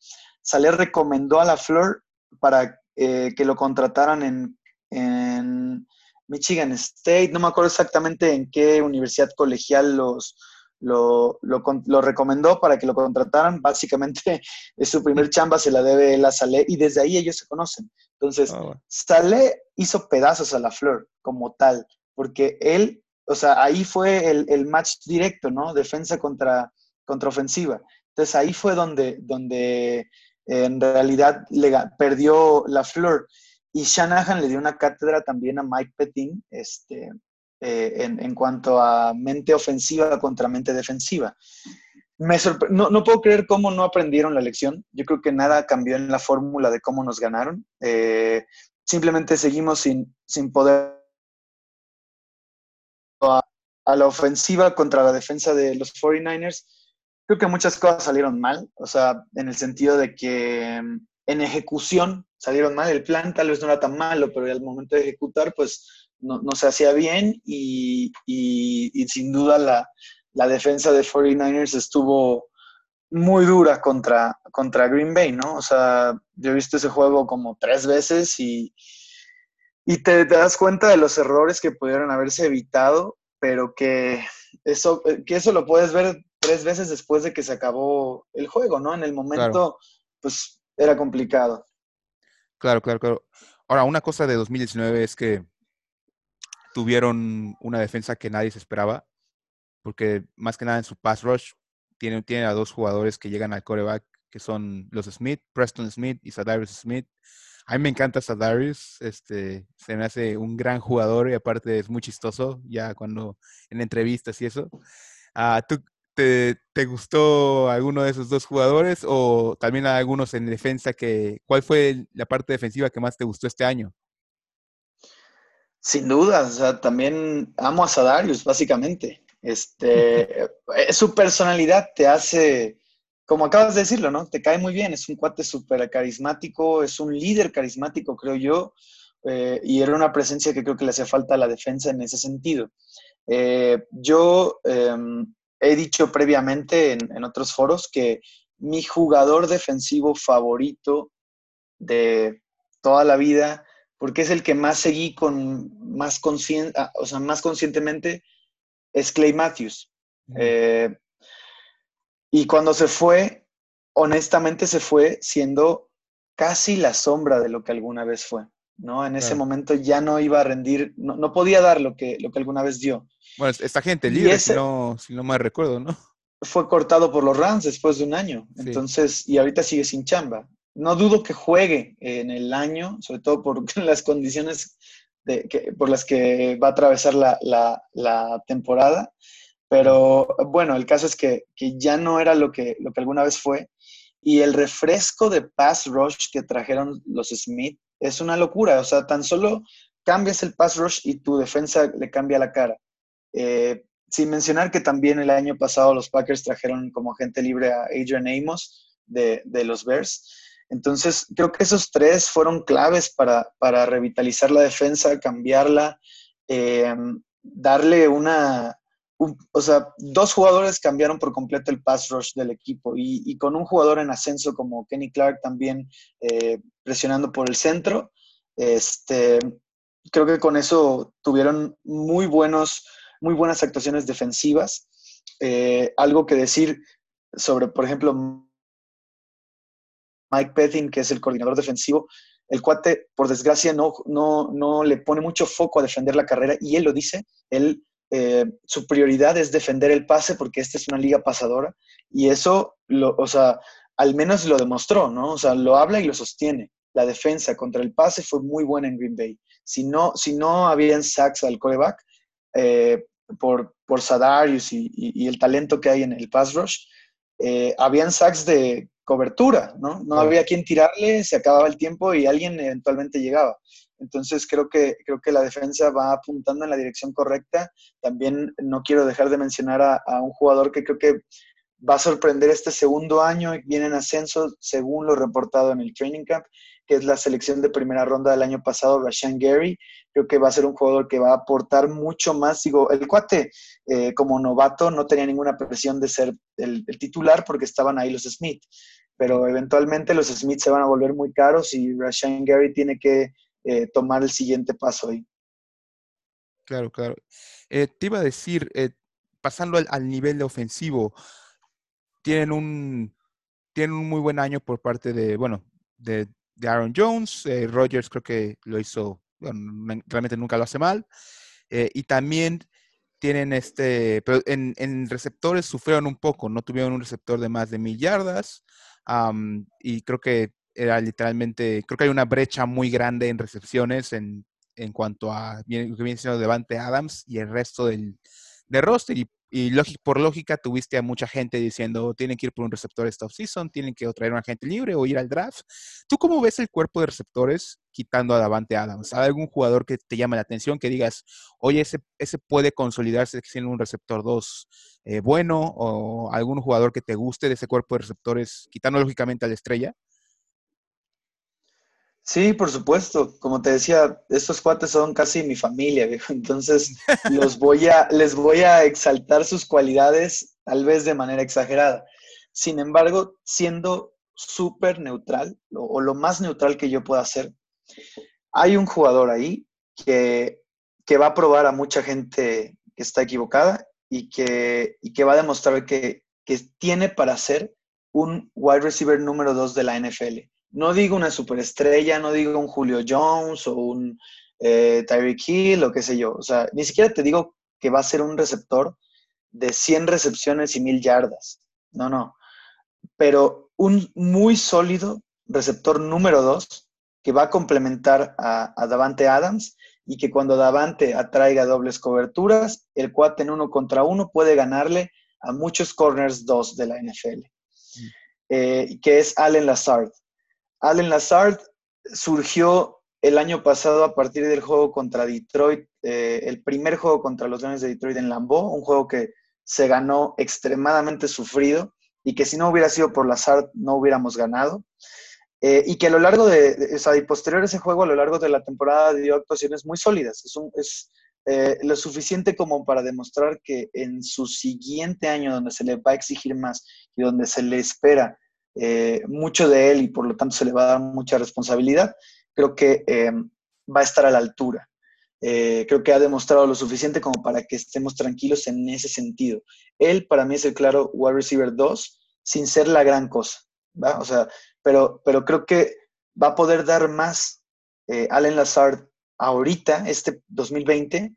Salé recomendó a LaFleur para eh, que lo contrataran en, en, Michigan State, no me acuerdo exactamente en qué universidad colegial los, lo, lo, lo, recomendó para que lo contrataran. Básicamente, es su primer chamba, se la debe él a Salé y desde ahí ellos se conocen. Entonces, oh, Salé hizo pedazos a la Fleur como tal, porque él o sea, ahí fue el, match directo, ¿no? Defensa contra, contra ofensiva. Entonces ahí fue donde, donde en realidad perdió la flor. Y Shanahan le dio una cátedra también a Mike Pettin este, eh, en, cuanto a mente ofensiva contra mente defensiva. Me no, no, puedo creer cómo no aprendieron la lección. Yo creo que nada cambió en la fórmula de cómo nos ganaron. Eh, simplemente seguimos sin, sin poder a, la ofensiva contra la defensa de los 49ers, creo que muchas cosas salieron mal, o sea, en el sentido de que mm, en ejecución salieron mal, el plan tal vez no era tan malo, pero al momento de ejecutar, pues no, se hacía bien y, sin duda la, la, defensa de 49ers estuvo muy dura contra, contra Green Bay, ¿no? O sea, yo he visto ese juego como tres veces y, y te, das cuenta de los errores que pudieron haberse evitado, pero que eso, que eso lo puedes ver tres veces después de que se acabó el juego, ¿no? En el momento, pues era complicado. Claro, claro, claro. Ahora, una cosa de 2019 es que tuvieron una defensa que nadie se esperaba, porque más que nada en su pass rush tienen, tienen a dos jugadores que llegan al coreback, que son los Smith, Preston Smith y Sadarius Smith. A mí me encanta Sadarius, este, se me hace un gran jugador y aparte es muy chistoso ya cuando en entrevistas y eso. Uh, ¿Tú te, te, gustó alguno de esos dos jugadores o también algunos en defensa que, cuál fue la parte defensiva que más te gustó este año? Sin duda, o sea, también amo a Sadarius, básicamente. Este, su personalidad te hace como acabas de decirlo, ¿no? Te cae muy bien, es un cuate súper carismático, es un líder carismático, creo yo, eh, y era una presencia que creo que le hacía falta a la defensa en ese sentido. Eh, yo em, he dicho previamente en, otros foros que mi jugador defensivo favorito de toda la vida, porque es el que más seguí con más, ah, o sea, más conscientemente, es Clay Matthews. Y cuando se fue, honestamente se fue siendo casi la sombra de lo que alguna vez fue. ¿No? En ese momento ya no iba a rendir, no, podía dar lo que, lo que alguna vez dio. Bueno, esta gente libre, si, no, si no me recuerdo, ¿no? Fue cortado por los Rams después de un año. Entonces, y ahorita sigue sin chamba. No dudo que juegue en el año, sobre todo por las condiciones por las que va a atravesar la, temporada. Pero bueno, el caso es que, ya no era lo que, lo que alguna vez fue. Y el refresco de pass rush que trajeron los Smith es una locura. O sea, tan solo cambias el pass rush y tu defensa le cambia la cara. Eh, sin mencionar que también el año pasado los Packers trajeron como agente libre a Adrian Amos de, de los Bears. Entonces, creo que esos tres fueron claves para, revitalizar la defensa, cambiarla, eh, darle una... o sea, dos jugadores cambiaron por completo el pass rush del equipo y, con un jugador en ascenso como Kenny Clark también eh, presionando por el centro, este, creo que con eso tuvieron muy, buenos, muy buenas actuaciones defensivas. Eh, algo que decir sobre, por ejemplo, Mike Pettin, que es el coordinador defensivo, el cuate, por desgracia, no, no, no le pone mucho foco a defender la carrera y él lo dice, él, eh, su prioridad es defender el pase porque esta es una liga pasadora y eso, lo, o sea, al menos lo demostró, ¿no? O sea, lo habla y lo sostiene. La defensa contra el pase fue muy buena en Green Bay. Si no, si no habían sacks al coreback, eh, por, por Sadarius y, el talento que hay en el pass rush, eh, habían sacks de cobertura, ¿no? No había quien tirarle, se acababa el tiempo y alguien eventualmente llegaba. Entonces creo que, creo que la defensa va apuntando en la dirección correcta. También no quiero dejar de mencionar a, un jugador que creo que va a sorprender este segundo año, y viene en ascenso según lo reportado en el training camp, que es la selección de primera ronda del año pasado, Rashan Gary. Creo que va a ser un jugador que va a aportar mucho más. Digo, el cuate eh, como novato no tenía ninguna presión de ser el, titular porque estaban ahí los Smith, pero eventualmente los Smith se van a volver muy caros y Rashan Gary tiene que eh, tomar el siguiente paso ahí. Claro, claro. Eh, te iba a decir, pasando al, al nivel ofensivo, tienen un, tienen un muy buen año por parte de, bueno, de de Aaron Jones. Eh, Rogers creo que lo hizo, realmente nunca lo hace mal. Eh, y también tienen este, pero en, receptores sufrieron un poco, no tuvieron un receptor de más de mil yardas. y creo que era literalmente, creo que hay una brecha muy grande en recepciones en, en cuanto a que viene siendo Devante Adams y el resto del, de roster. Y por lógica tuviste a mucha gente diciendo, tienen que ir por un receptor esta offseason, tienen que traer un agente libre o ir al draft. ¿Tú cómo ves el cuerpo de receptores quitando a Davante Adams? ¿Hay algún jugador que te llame la atención, que digas, oye, ese, ese puede consolidarse siendo un receptor 2 eh, bueno? ¿O algún jugador que te guste de ese cuerpo de receptores, quitando lógicamente a la estrella? Sí, por supuesto. Como te decía, estos cuates son casi mi familia, viejo. Entonces, los voy a, les voy a exaltar sus cualidades, tal vez de manera exagerada. Sin embargo, siendo súper neutral, o, lo más neutral que yo pueda hacer, hay un jugador ahí que, que, va a probar a mucha gente que está equivocada y que, y que va a demostrar que, que tiene para ser un wide receiver número dos de la NFL no digo una superestrella, no digo un Julio Jones o un eh, Tyreek Hill o qué sé yo. O sea, ni siquiera te digo que va a ser un receptor de 100 recepciones y 1000 yardas. No, no. Pero un muy sólido receptor número 2 que va a complementar a, Davante Adams y que cuando Davante atraiga dobles coberturas, el cuate en uno contra uno puede ganarle a muchos corners 2 de la NFL, mm. eh, que es Allen Lazard. Allen Lazard surgió el año pasado a partir del juego contra Detroit, eh, el primer juego contra los Leones de Detroit en Lambeau, un juego que se ganó extremadamente sufrido y que si no hubiera sido por Lazard no hubiéramos ganado. Eh, y que a lo largo de, o sea, y posterior a ese juego, a lo largo de la temporada dio actuaciones muy sólidas. Es, es eh, lo suficiente como para demostrar que en su siguiente año, donde se le va a exigir más y donde se le espera eh, mucho de él y por lo tanto se le va a dar mucha responsabilidad, creo que eh, va a estar a la altura. Eh, creo que ha demostrado lo suficiente como para que estemos tranquilos en ese sentido. Él para mí es el claro wide receiver 2 sin ser la gran cosa, O sea, pero, pero creo que va a poder dar más Allen Lazard ahorita, este 2020,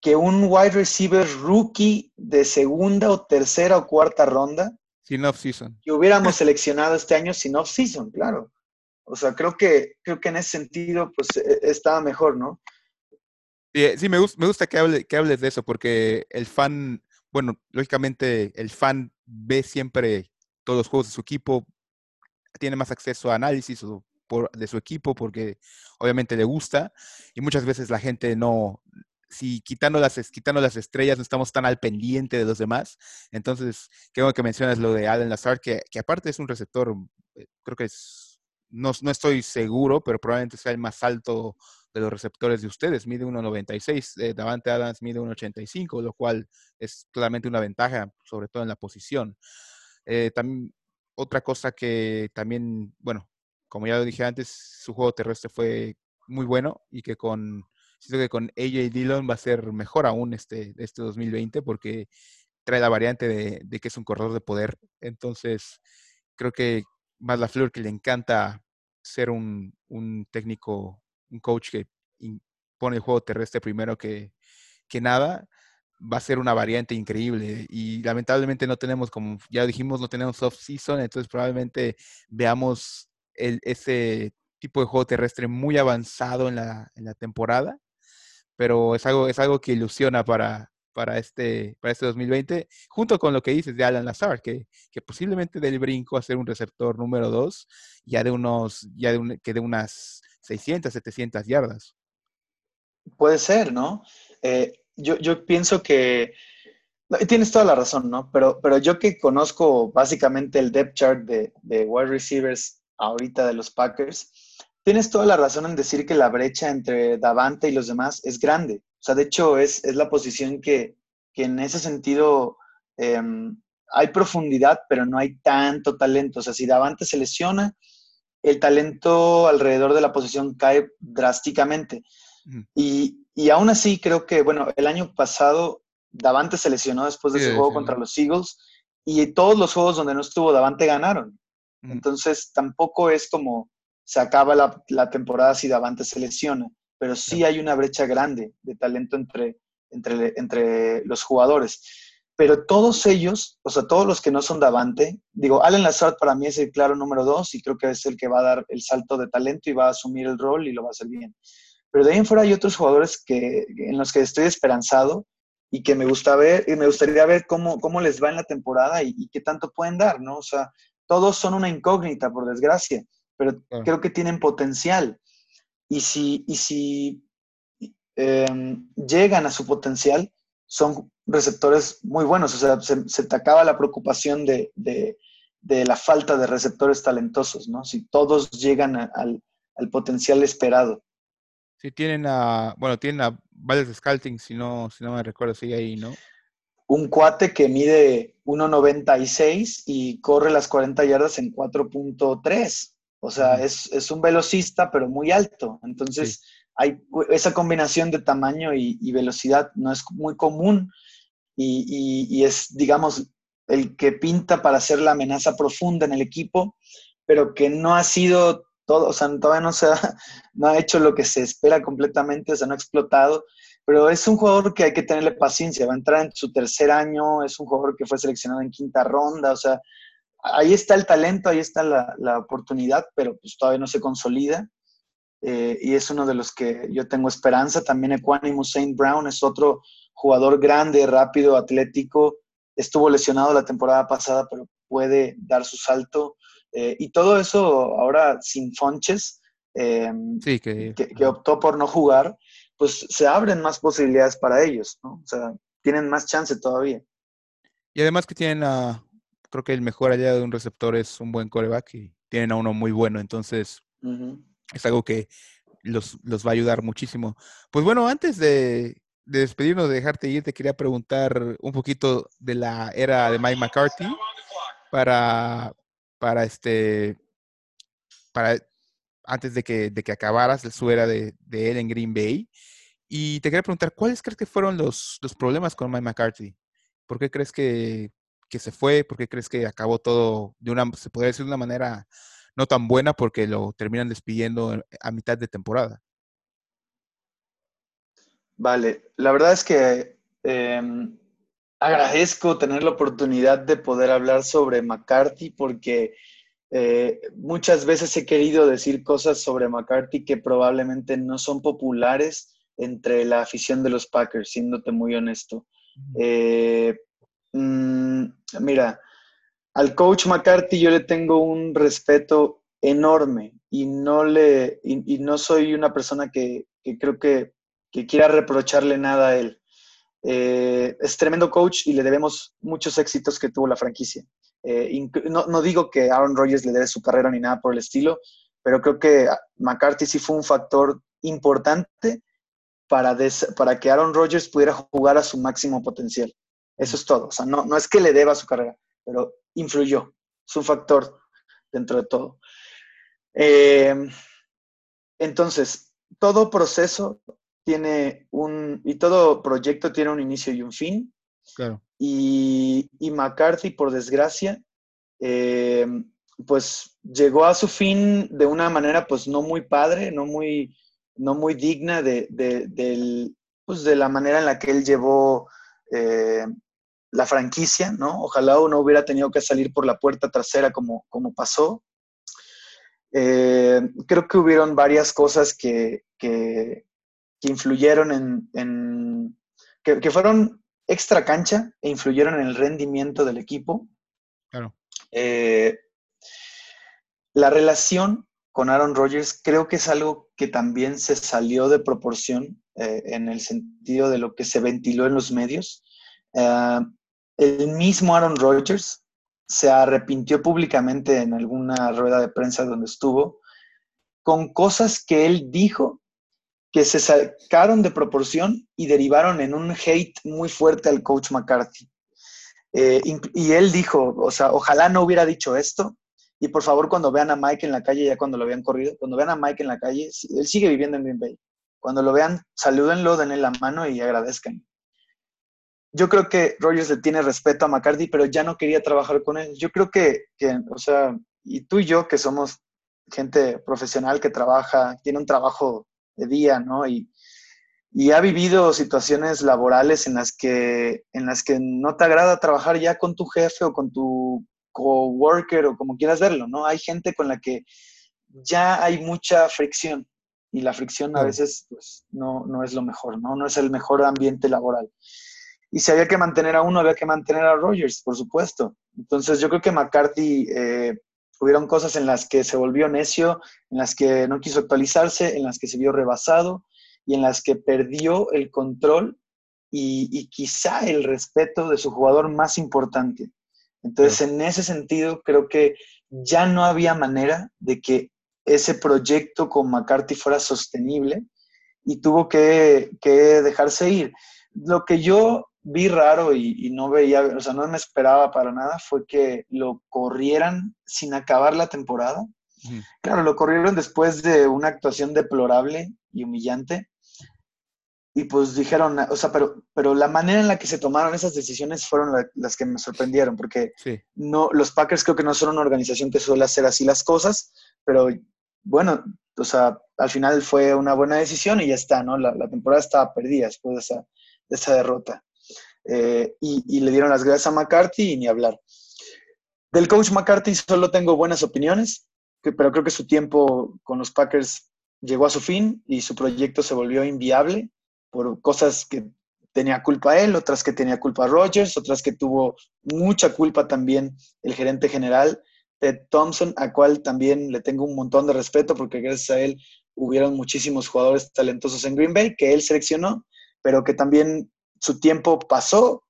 que un wide receiver rookie de segunda o tercera o cuarta ronda sin off-season. Que hubiéramos seleccionado este año sin off-season, claro. O sea, creo que, creo que en ese sentido, pues e, estaba mejor, ¿no? Sí, me, gusta, me gusta que, hable, que hables de eso, porque el fan, bueno, lógicamente el fan ve siempre todos los juegos de su equipo, tiene más acceso a análisis de su equipo porque obviamente le gusta y muchas veces la gente no, si quitando las, quitando las estrellas no estamos tan al pendiente de los demás. Entonces, qué que mencionas lo de Allen Lazar, que, que aparte es un receptor, eh, creo que es, no, no estoy seguro, pero probablemente sea el más alto de los receptores de ustedes, mide 1.96, eh, Davante Adams mide 1.85, lo cual es claramente una ventaja, sobre todo en la posición. Eh, también, otra cosa que también, bueno, como ya lo dije antes, su juego terrestre fue muy bueno y que con, siento que con AJ Dillon va a ser mejor aún este, este 2020 porque trae la variante de, de que es un corredor de poder. Entonces, creo que más la Flor que le encanta ser un, un técnico un coach que pone el juego terrestre primero que, que nada, va a ser una variante increíble. Y lamentablemente no tenemos, como ya dijimos, no tenemos off-season, entonces probablemente veamos el, ese tipo de juego terrestre muy avanzado en la, en la temporada, pero es algo, es algo que ilusiona para, para este, para este 2020, junto con lo que dices de Alan Lazar, que, que posiblemente del brinco a ser un receptor número dos, ya de unos, ya de que de unas 600, 700 yardas. Puede ser, ¿no? Eh, yo, yo, pienso que tienes toda la razón, ¿no? Pero, pero yo que conozco básicamente el depth chart de, de wide receivers ahorita de los Packers, tienes toda la razón en decir que la brecha entre Davante y los demás es grande. O sea, de hecho, es, es la posición que, que, en ese sentido em, hay profundidad, pero no hay tanto talento. O sea, si Davante se lesiona, el talento alrededor de la posición cae drásticamente. Y, y, aún así creo que, bueno, el año pasado Davante se lesionó después de su juego contra los Eagles y todos los juegos donde no estuvo Davante ganaron. Entonces tampoco es como se acaba la, la, temporada si Davante se lesiona, pero sí hay una brecha grande de talento entre, entre, entre los jugadores pero todos ellos, o sea, todos los que no son Davante, digo, Allen Lazard para mí es el claro número dos y creo que es el que va a dar el salto de talento y va a asumir el rol y lo va a hacer bien. Pero de ahí en fuera hay otros jugadores que, en los que estoy esperanzado y que me gusta ver y me gustaría ver cómo, cómo les va en la temporada y, qué tanto pueden dar, ¿no? O sea, todos son una incógnita, por desgracia, pero creo que tienen potencial. Y si, y si em, llegan a su potencial, son receptores muy buenos. O sea, se, te acaba la preocupación de, la falta de receptores talentosos, ¿no? Si todos llegan al, potencial esperado. Sí, tienen a, bueno, tienen a Vales Scouting, si no, si no me recuerdo, sigue ahí, ¿no? Un cuate que mide 1.96 y corre las 40 yardas en 4.3. O sea, es, un velocista, pero muy alto. Entonces, hay esa combinación de tamaño y, velocidad no es muy común. Y, es, digamos, el que pinta para ser la amenaza profunda en el equipo, pero que no ha sido todo, o sea, todavía no, se ha, no ha hecho lo que se espera completamente, o sea, no ha explotado, pero es un jugador que hay que tenerle paciencia, va a entrar en su tercer año, es un jugador que fue seleccionado en quinta ronda, o sea, ahí está el talento, ahí está la, la oportunidad, pero pues todavía no se consolida. Eh, y es uno de los que yo tengo esperanza. También Equanimus Saint Brown es otro jugador grande, rápido, atlético. Estuvo lesionado la temporada pasada, pero puede dar su salto. Eh, y todo eso ahora sin Fonches, em, que, optó por no jugar, pues se abren más posibilidades para ellos, ¿no? O sea, tienen más chance todavía. Y además que tienen a, creo que el mejor allá de un receptor es un buen coreback y tienen a uno muy bueno, entonces es algo que los, va a ayudar muchísimo. Pues bueno, antes de, despedirnos, de dejarte ir, te quería preguntar un poquito de la era de Mike McCarthy para, para este, para antes de que, de que acabaras su era de, él en Green Bay. Y te quería preguntar, ¿cuáles crees que fueron los, los problemas con Mike McCarthy? ¿Por qué crees que, que, se fue? ¿Por qué crees que acabó todo de una, se podría decir de una manera no tan buena porque lo terminan despidiendo a mitad de temporada. Vale, la verdad es que em, agradezco tener la oportunidad de poder hablar sobre McCarthy porque eh, muchas veces he querido decir cosas sobre McCarthy que probablemente no son populares entre la afición de los Packers, siéndote muy honesto. Eh, mm, mira, al coach McCarthy yo le tengo un respeto enorme y no le y, no soy una persona que, creo que, quiera reprocharle nada a él. Eh, es tremendo coach y le debemos muchos éxitos que tuvo la franquicia. Eh, no, digo que Aaron Rodgers le debe su carrera ni nada por el estilo, pero creo que McCarthy sí fue un factor importante para, para que Aaron Rodgers pudiera jugar a su máximo potencial. Eso es todo. O sea, no, no es que le deba su carrera, pero influyó. Es un factor dentro de todo. Eh, entonces, todo proceso tiene un, y todo proyecto tiene un inicio y un fin. Claro. Y, y McCarthy, por desgracia, eh, pues llegó a su fin de una manera pues no muy padre, no muy, no muy digna de, pues, de la manera en la que él llevó eh, la franquicia, ¿no? Ojalá uno hubiera tenido que salir por la puerta trasera como, como pasó. Eh, creo que hubieron varias cosas que, que, influyeron en, que, fueron extra cancha e influyeron en el rendimiento del equipo. Claro. Eh, la relación con Aaron Rodgers creo que es algo que también se salió de proporción eh, en el sentido de lo que se ventiló en los medios. El mismo Aaron Rodgers se arrepintió públicamente en alguna rueda de prensa donde estuvo con cosas que él dijo que se sacaron de proporción y derivaron en un hate muy fuerte al coach McCarthy. Eh, y él dijo, o sea, ojalá no hubiera dicho esto, y por favor, cuando vean a Mike en la calle, ya cuando lo habían corrido, cuando vean a Mike en la calle, él sigue viviendo en Green Bay. Cuando lo vean, salúdenlo, denle la mano y agradezcan. Yo creo que Rogers le tiene respeto a McCarthy, pero ya no quería trabajar con él. Yo creo que, que, o sea, y tú y yo que somos gente profesional que trabaja, tiene un trabajo de día, ¿no? Y, y ha vivido situaciones laborales en las que en las que no te agrada trabajar ya con tu jefe o con tu coworker o como quieras verlo, ¿no? Hay gente con la que ya hay mucha fricción y la fricción a veces pues, no, no es lo mejor, ¿no? No es el mejor ambiente laboral. Y si había que mantener a uno, había que mantener a Rogers, por supuesto. Entonces yo creo que McCarthy, eh, hubieron cosas en las que se volvió necio, en las que no quiso actualizarse, en las que se vio rebasado y en las que perdió el control y, y quizá el respeto de su jugador más importante. Entonces, en ese sentido, creo que ya no había manera de que ese proyecto con McCarthy fuera sostenible y tuvo que, dejarse ir. Lo que yo vi raro y, no veía, o sea, no me esperaba para nada fue que lo corrieran sin acabar la temporada. Claro, lo corrieron después de una actuación deplorable y humillante y pues dijeron, o sea, pero, pero la manera en la que se tomaron esas decisiones fueron las que me sorprendieron, porque no, los Packers creo que no son una organización que suele hacer así las cosas, pero bueno, o sea, al final fue una buena decisión y ya está, ¿no? La, temporada estaba perdida después de esa, de esa derrota. Eh, y, le dieron las gracias a McCarthy y ni hablar. Del coach McCarthy solo tengo buenas opiniones, pero creo que su tiempo con los Packers llegó a su fin y su proyecto se volvió inviable por cosas que tenía culpa él, otras que tenía culpa Rogers, otras que tuvo mucha culpa también el gerente general, Ted Thompson, a cual también le tengo un montón de respeto porque gracias a él hubieron muchísimos jugadores talentosos en Green Bay que él seleccionó, pero que también su tiempo pasó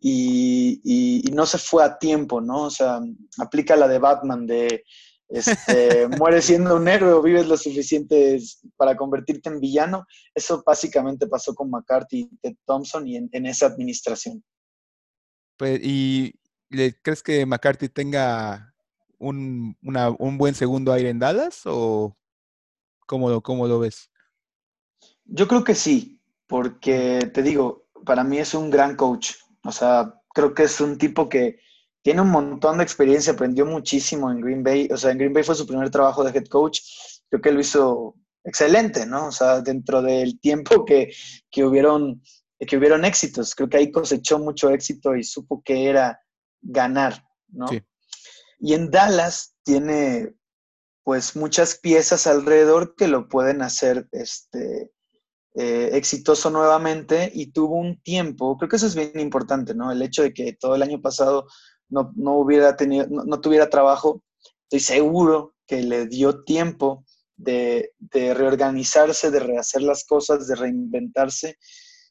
y, y no se fue a tiempo, ¿no? O sea, aplica la de Batman de este, mueres siendo un héroe o vives lo suficiente para convertirte en villano. Eso básicamente pasó con McCarthy y Ted Thompson y en, esa administración. Pues, ¿Y ¿le crees que McCarthy tenga un, buen segundo aire en Dallas o cómo lo, cómo lo ves? Yo creo que sí, porque te digo, para mí es un gran coach. O sea, creo que es un tipo que tiene un montón de experiencia, aprendió muchísimo en Green Bay. O sea, en Green Bay fue su primer trabajo de head coach. Creo que lo hizo excelente, ¿no? O sea, dentro del tiempo que, que hubieron, que hubieron éxitos. Creo que ahí cosechó mucho éxito y supo que era ganar, ¿no? Y en Dallas tiene pues muchas piezas alrededor que lo pueden hacer este, eh, exitoso nuevamente y tuvo un tiempo, creo que eso es bien importante, ¿no? El hecho de que todo el año pasado no, hubiera tenido, no, tuviera trabajo, estoy seguro que le dio tiempo de, reorganizarse, de rehacer las cosas, de reinventarse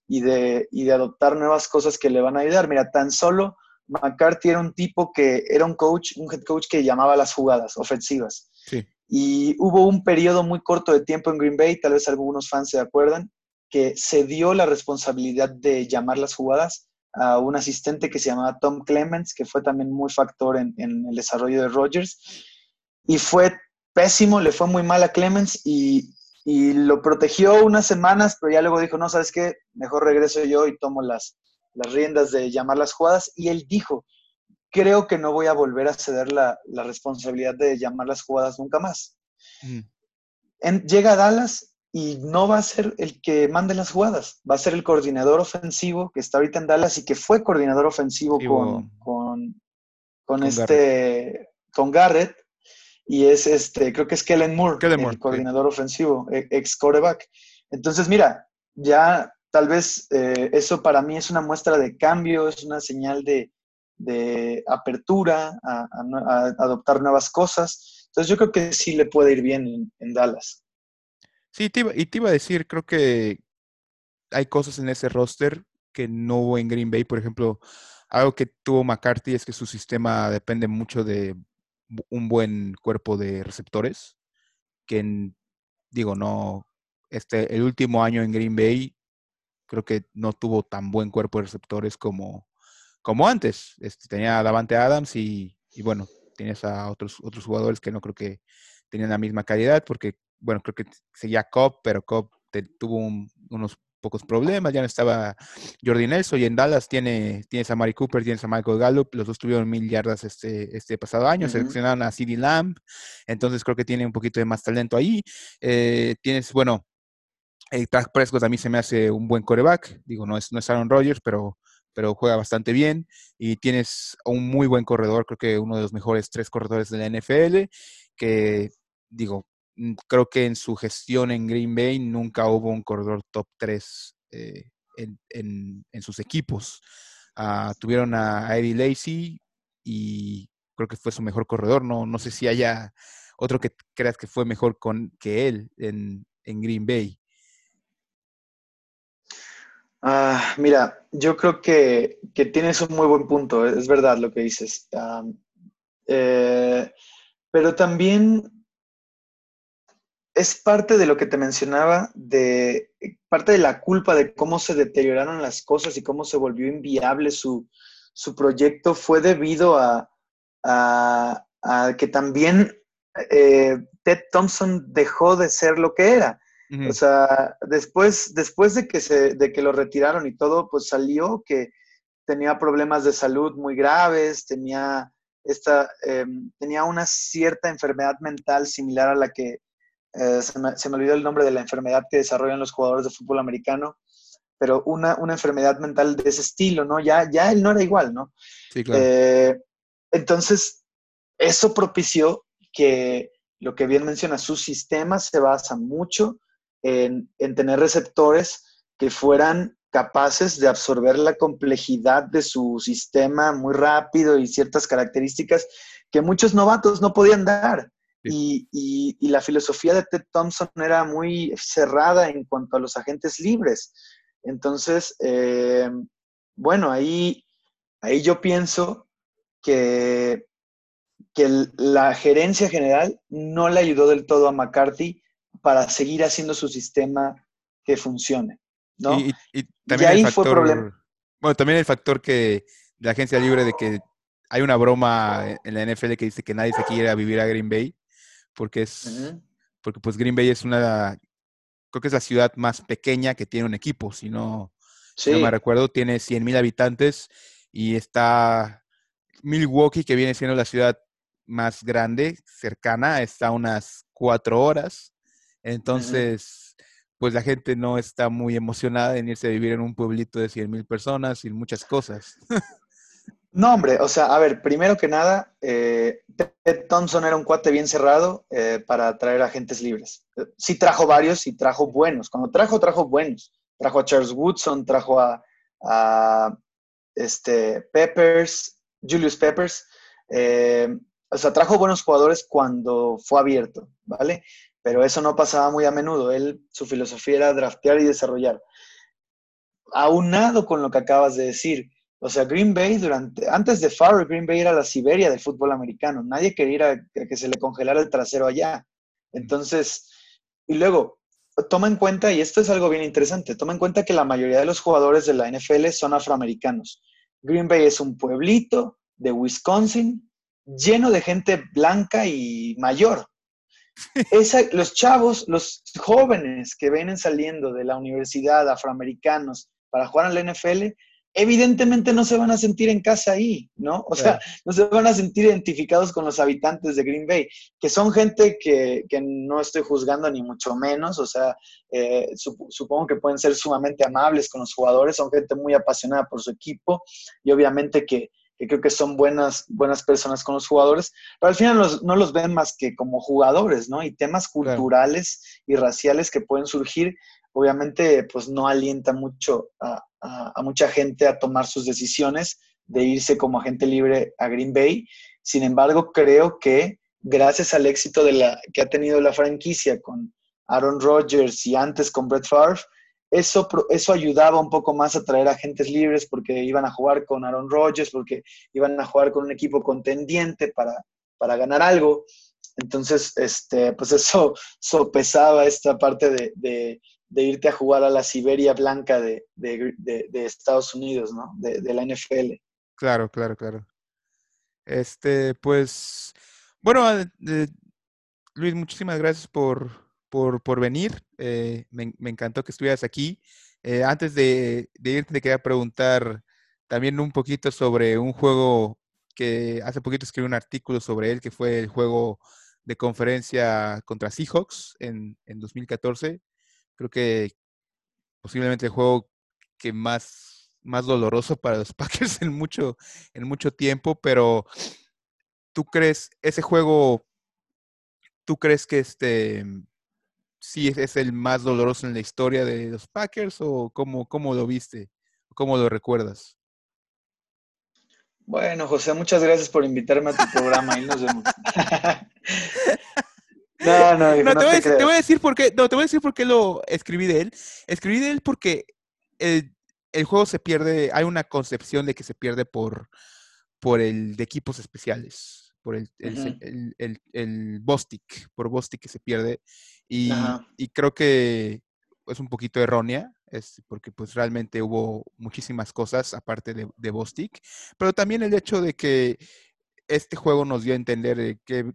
y de, y de adoptar nuevas cosas que le van a ayudar. Mira, tan solo McCarthy era un tipo que era un coach, un head coach que llamaba las jugadas ofensivas. Y hubo un periodo muy corto de tiempo en Green Bay, tal vez algunos fans se acuerdan, que se dio la responsabilidad de llamar las jugadas a un asistente que se llamaba Tom Clements, que fue también muy factor en, el desarrollo de Rodgers. Y fue pésimo, le fue muy mal a Clements y, y lo protegió unas semanas, pero ya luego dijo, no, ¿sabes qué? Mejor regreso yo y tomo las, las riendas de llamar las jugadas y él dijo, creo que no voy a volver a ceder la, responsabilidad de llamar las jugadas nunca más. llega a Dallas y no va a ser el que mande las jugadas, va a ser el coordinador ofensivo que está ahorita en Dallas y que fue coordinador ofensivo con, con, este, con Garrett y es este, creo que es Kellen Moore, el coordinador ofensivo, e, ex quarterback. Entonces, mira, ya tal vez eh, eso para mí es una muestra de cambio, es una señal de, apertura a, adoptar nuevas cosas. Entonces yo creo que sí le puede ir bien en, Dallas. Sí, y te iba a decir, creo que hay cosas en ese roster que no hubo en Green Bay. Por ejemplo, algo que tuvo McCarthy es que su sistema depende mucho de un buen cuerpo de receptores, que digo, no, este, el último año en Green Bay creo que no tuvo tan buen cuerpo de receptores como, como antes. Este, tenía a Davante Adams y, bueno, tienes a otros, otros jugadores que no creo que tenían la misma calidad, porque, bueno, creo que seguía Cobb, pero Cobb tuvo unos pocos problemas, ya no estaba Jordi Nelson y en Dallas tiene, tienes a Mari Cooper, tienes a Michael Gallup, los dos tuvieron mil yardas este, este pasado año, seleccionaron a CeeDee Lamb, entonces creo que tiene un poquito de más talento ahí. Eh, tienes, bueno, el Dak Prescott a mí se me hace un buen coreback. Digo, no es, no es Aaron Rodgers, pero, pero juega bastante bien. Y tienes un muy buen corredor, creo que uno de los mejores tres corredores de la NFL, que digo, creo que en su gestión en Green Bay nunca hubo un corredor top 3 eh, en, sus equipos. Ah, tuvieron a Eddie Lacy y creo que fue su mejor corredor. No, no sé si haya otro que creas que fue mejor con, que él en, en Green Bay. Ah, mira, yo creo que, tienes un muy buen punto, es verdad lo que dices. Eh, pero también es parte de lo que te mencionaba, de parte de la culpa de cómo se deterioraron las cosas y cómo se volvió inviable su, proyecto fue debido a, que también eh, Ted Thompson dejó de ser lo que era. O sea, después, después de, que se, de que lo retiraron y todo, pues salió que tenía problemas de salud muy graves, tenía, esta, em, tenía una cierta enfermedad mental similar a la que, eh, se, me, se, me, olvidó el nombre de la enfermedad que desarrollan los jugadores de fútbol americano, pero una, una enfermedad mental de ese estilo, ¿no? Ya, ya él no era igual, ¿no? Sí, claro. Eh, entonces, eso propició que lo que bien menciona, su sistema se basa mucho en, tener receptores que fueran capaces de absorber la complejidad de su sistema muy rápido y ciertas características que muchos novatos no podían dar. Y, la filosofía de Ted Thompson era muy cerrada en cuanto a los agentes libres. Entonces, eh, bueno, ahí, ahí yo pienso que, que la gerencia general no le ayudó del todo a McCarthy para seguir haciendo su sistema que funcione. ¿no? Y, también ahí el factor, fue problema. Bueno, también el factor que la agencia libre de que hay una broma en la NFL que dice que nadie se quiere vivir a Green Bay, porque es, porque pues Green Bay es una, creo que es la ciudad más pequeña que tiene un equipo, si no, si no me recuerdo, tiene 100 mil habitantes y está Milwaukee, que viene siendo la ciudad más grande, cercana, está a unas cuatro horas. Entonces, pues la gente no está muy emocionada en irse a vivir en un pueblito de 100 mil personas y muchas cosas. No, hombre, o sea, a ver, primero que nada, eh, Ted Thompson era un cuate bien cerrado eh, para traer agentes libres. Sí trajo varios y trajo buenos. Cuando trajo, trajo buenos. Trajo a Charles Woodson, trajo a, este, Peppers, Julius Peppers. Eh, o sea, trajo buenos jugadores cuando fue abierto, ¿vale? Pero eso no pasaba muy a menudo. Él, su filosofía era draftear y desarrollar. Aunado con lo que acabas de decir, o sea, Green Bay, durante, antes de Favre, Green Bay era la Siberia del fútbol americano. Nadie quería que se le congelara el trasero allá. Entonces, y luego, toma en cuenta, y esto es algo bien interesante, toma en cuenta que la mayoría de los jugadores de la NFL son afroamericanos. Green Bay es un pueblito de Wisconsin lleno de gente blanca y mayor. Los chavos, los jóvenes que vienen saliendo de la universidad afroamericanos para jugar en la NFL, evidentemente no se van a sentir en casa ahí, ¿no? O sea, no se van a sentir identificados con los habitantes de Green Bay, que son gente que, no estoy juzgando ni mucho menos, o sea, eh, supongo que pueden ser sumamente amables con los jugadores, son gente muy apasionada por su equipo y obviamente que, creo que son buenas, buenas personas con los jugadores, pero al final no los ven más que como jugadores, ¿no? Y temas culturales y raciales que pueden surgir obviamente pues no alienta mucho a, mucha gente a tomar sus decisiones de irse como agente libre a Green Bay. Sin embargo, creo que gracias al éxito de la, que ha tenido la franquicia con Aaron Rodgers y antes con Brett Favre, eso, eso ayudaba un poco más a traer agentes libres porque iban a jugar con Aaron Rodgers, porque iban a jugar con un equipo contendiente para, para ganar algo. Entonces, este, pues eso sopesaba esta parte de, de irte a jugar a la Siberia Blanca de, Estados Unidos, ¿no? De, la NFL. Claro, claro, claro. Este, pues, bueno, Luis, muchísimas gracias por, por, venir. Eh, me, encantó que estuvieras aquí. Eh, antes de, de irte, te quería preguntar también un poquito sobre un juego que hace poquito escribí un artículo sobre él, que fue el juego de conferencia contra Seahawks en, en 2014 creo que posiblemente el juego que más, más doloroso para los Packers en mucho, en mucho tiempo, pero ¿tú crees ese juego, tú crees que este sí es, el más doloroso en la historia de los Packers o cómo, cómo lo viste? ¿Cómo lo recuerdas? Bueno, José, muchas gracias por invitarme a tu programa y nos vemos. No, no, no, te, voy a decir, por qué, no, te voy a decir por qué lo escribí de él. Escribí de él porque el, juego se pierde, hay una concepción de que se pierde por, por el de equipos especiales, por el, el, el, Bostic, por Bostic que se pierde. Y, creo que es un poquito errónea, es porque pues realmente hubo muchísimas cosas aparte de, de Bostic, pero también el hecho de que este juego nos dio a entender que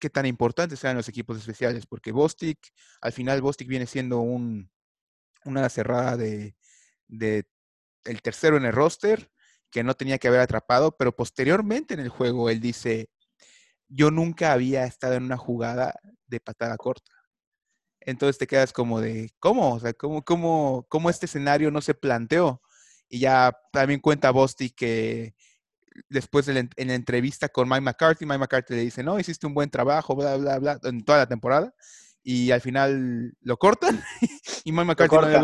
qué tan importantes eran los equipos especiales, porque Bostic, al final Bostic viene siendo un, una cerrada de, el tercero en el roster, que no tenía que haber atrapado, pero posteriormente en el juego él dice, yo nunca había estado en una jugada de patada corta. Entonces te quedas como de, ¿cómo? O sea, ¿cómo, cómo, cómo este escenario no se planteó? Y ya también cuenta Bostic que después en la entrevista con Mike McCarthy, Mike McCarthy le dice, no, hiciste un buen trabajo, bla, bla, bla, en toda la temporada. Y al final lo cortan y Mike McCarthy no, le,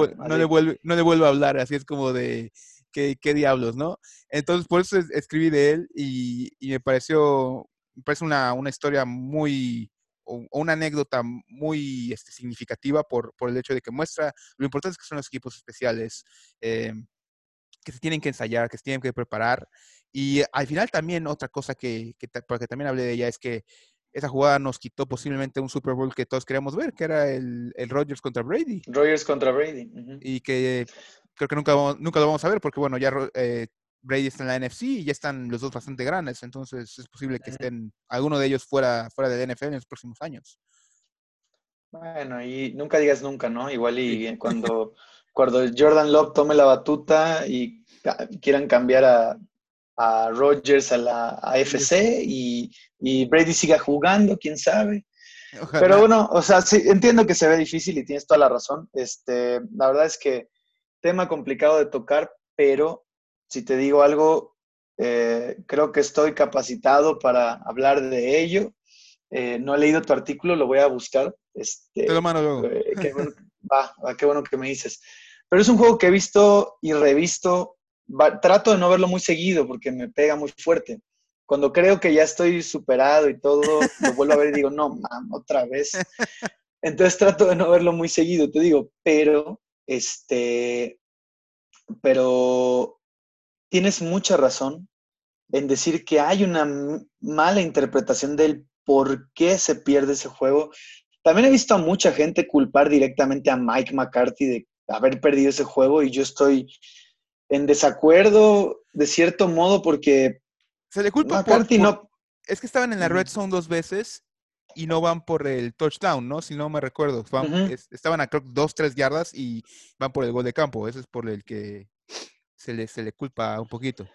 vuelve, no, le vuelve, a hablar. Así es como de, ¿qué, qué diablos, no? Entonces, por eso escribí de él y, me pareció, me parece una, una historia muy, o una anécdota muy este, significativa por, por, el hecho de que muestra lo importante que son los equipos especiales, eh, que se tienen que ensayar, que se tienen que preparar y al final también otra cosa que, que, porque también hablé de ella es que esa jugada nos quitó posiblemente un Super Bowl que todos queríamos ver, que era el, el Rodgers contra Brady. Rodgers contra Brady. Y que creo que nunca, nunca lo vamos a ver porque, bueno, ya eh, Brady está en la NFC y ya están los dos bastante grandes, entonces es posible que estén alguno de ellos fuera, fuera de NFL en los próximos años. Bueno, y nunca digas nunca, ¿no? Igual y cuando, cuando Jordan Love tome la batuta y quieran cambiar a a Rogers a la AFC y, Brady siga jugando, quién sabe. Pero bueno, o sea, sí, entiendo que se ve difícil y tienes toda la razón. Este, la verdad es que tema complicado de tocar, pero si te digo algo, eh, creo que estoy capacitado para hablar de ello. Eh, no he leído tu artículo, lo voy a buscar. Este, Te lo mando luego. eh, qué bueno, va, va, qué bueno que me dices. Pero es un juego que he visto y revisto. Va- trato de no verlo muy seguido porque me pega muy fuerte. Cuando creo que ya estoy superado y todo, lo vuelvo a ver y digo, no, mam, otra vez. Entonces trato de no verlo muy seguido, te digo, pero, este, pero tienes mucha razón en decir que hay una mala interpretación del por qué se pierde ese juego. También he visto a mucha gente culpar directamente a Mike McCarthy de haber perdido ese juego y yo estoy en desacuerdo de cierto modo porque Se le culpa McCarthy por- no... Es que estaban en la red zone dos veces y no van por el touchdown, ¿no? Si no me recuerdo. Es- estaban a creo que dos, tres yardas y van por el gol de campo. Ese es por el que se le, se le culpa un poquito.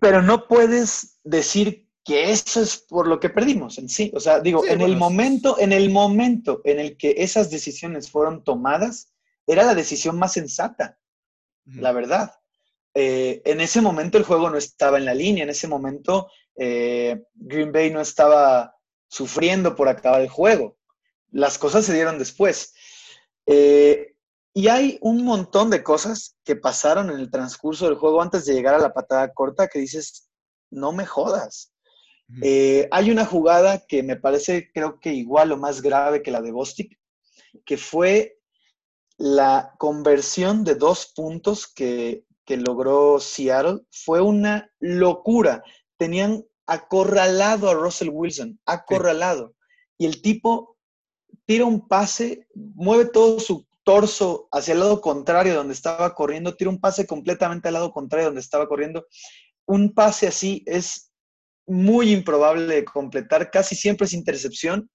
Pero no puedes decir que eso es por lo que perdimos en sí. O sea, digo, Sí, en bueno, el momento, en el momento en el que esas decisiones fueron tomadas, era la decisión más sensata, la verdad. Eh, en ese momento el juego no estaba en la línea, en ese momento eh, Green Bay no estaba sufriendo por acabar el juego. Las cosas se dieron después. Eh, y hay un montón de cosas que pasaron en el transcurso del juego antes de llegar a la patada corta que dices, no me jodas. Eh, hay una jugada que me parece, creo que igual o más grave que la de Bostic, que fue la conversión de dos puntos que, que logró Seattle. Fue una locura. Tenían acorralado a Russell Wilson, acorralado. Y el tipo tira un pase, mueve todo su torso hacia el lado contrario donde estaba corriendo, tira un pase completamente al lado contrario donde estaba corriendo. Un pase así es muy improbable de completar, casi siempre es intercepción.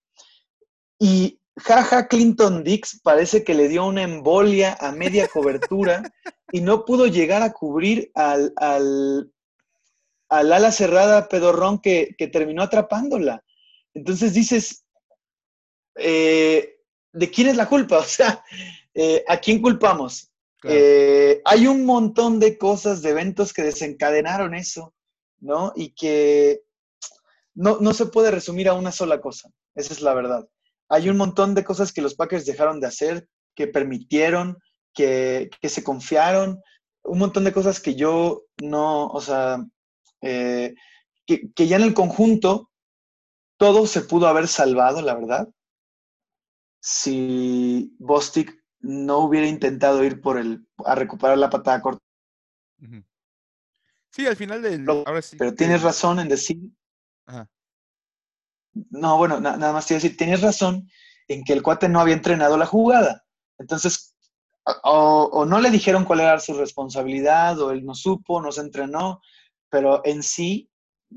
Y jaja, Clinton Dix parece que le dio una embolia a media cobertura y no pudo llegar a cubrir al, al, al ala cerrada pedorrón que, que terminó atrapándola. Entonces dices, eh, ¿de quién es la culpa? O sea, eh, ¿a quién culpamos? Claro. Eh, hay un montón de cosas, de eventos que desencadenaron eso, ¿no? Y que no, no se puede resumir a una sola cosa, esa es la verdad. Hay un montón de cosas que los Packers dejaron de hacer, que permitieron, que, que se confiaron, un montón de cosas que yo no, o sea, eh, que, que ya en el conjunto todo se pudo haber salvado, la verdad, si Bostic no hubiera intentado ir por el, a recuperar la patada corta. Sí, al final del. Pero- Ahora sí. Pero tienes razón en decir, Ajá. no, bueno, na- nada más te iba a decir, tienes razón en que el cuate no había entrenado la jugada. Entonces, o, o no le dijeron cuál era su responsabilidad, o él no supo, no se entrenó, pero en sí,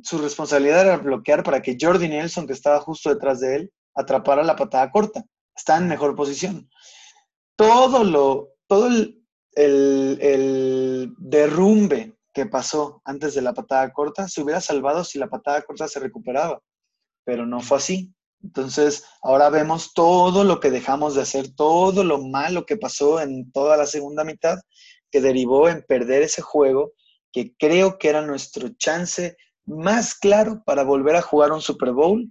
su responsabilidad era bloquear para que Jordi Nelson, que estaba justo detrás de él, atrapara la patada corta. Está en mejor posición. Todo lo, todo el, el- derrumbe que pasó antes de la patada corta se hubiera salvado si la patada corta se recuperaba, pero no fue así. Entonces, ahora vemos todo lo que dejamos de hacer, todo lo malo que pasó en toda la segunda mitad, que derivó en perder ese juego, que creo que era nuestro chance más claro para volver a jugar un Super Bowl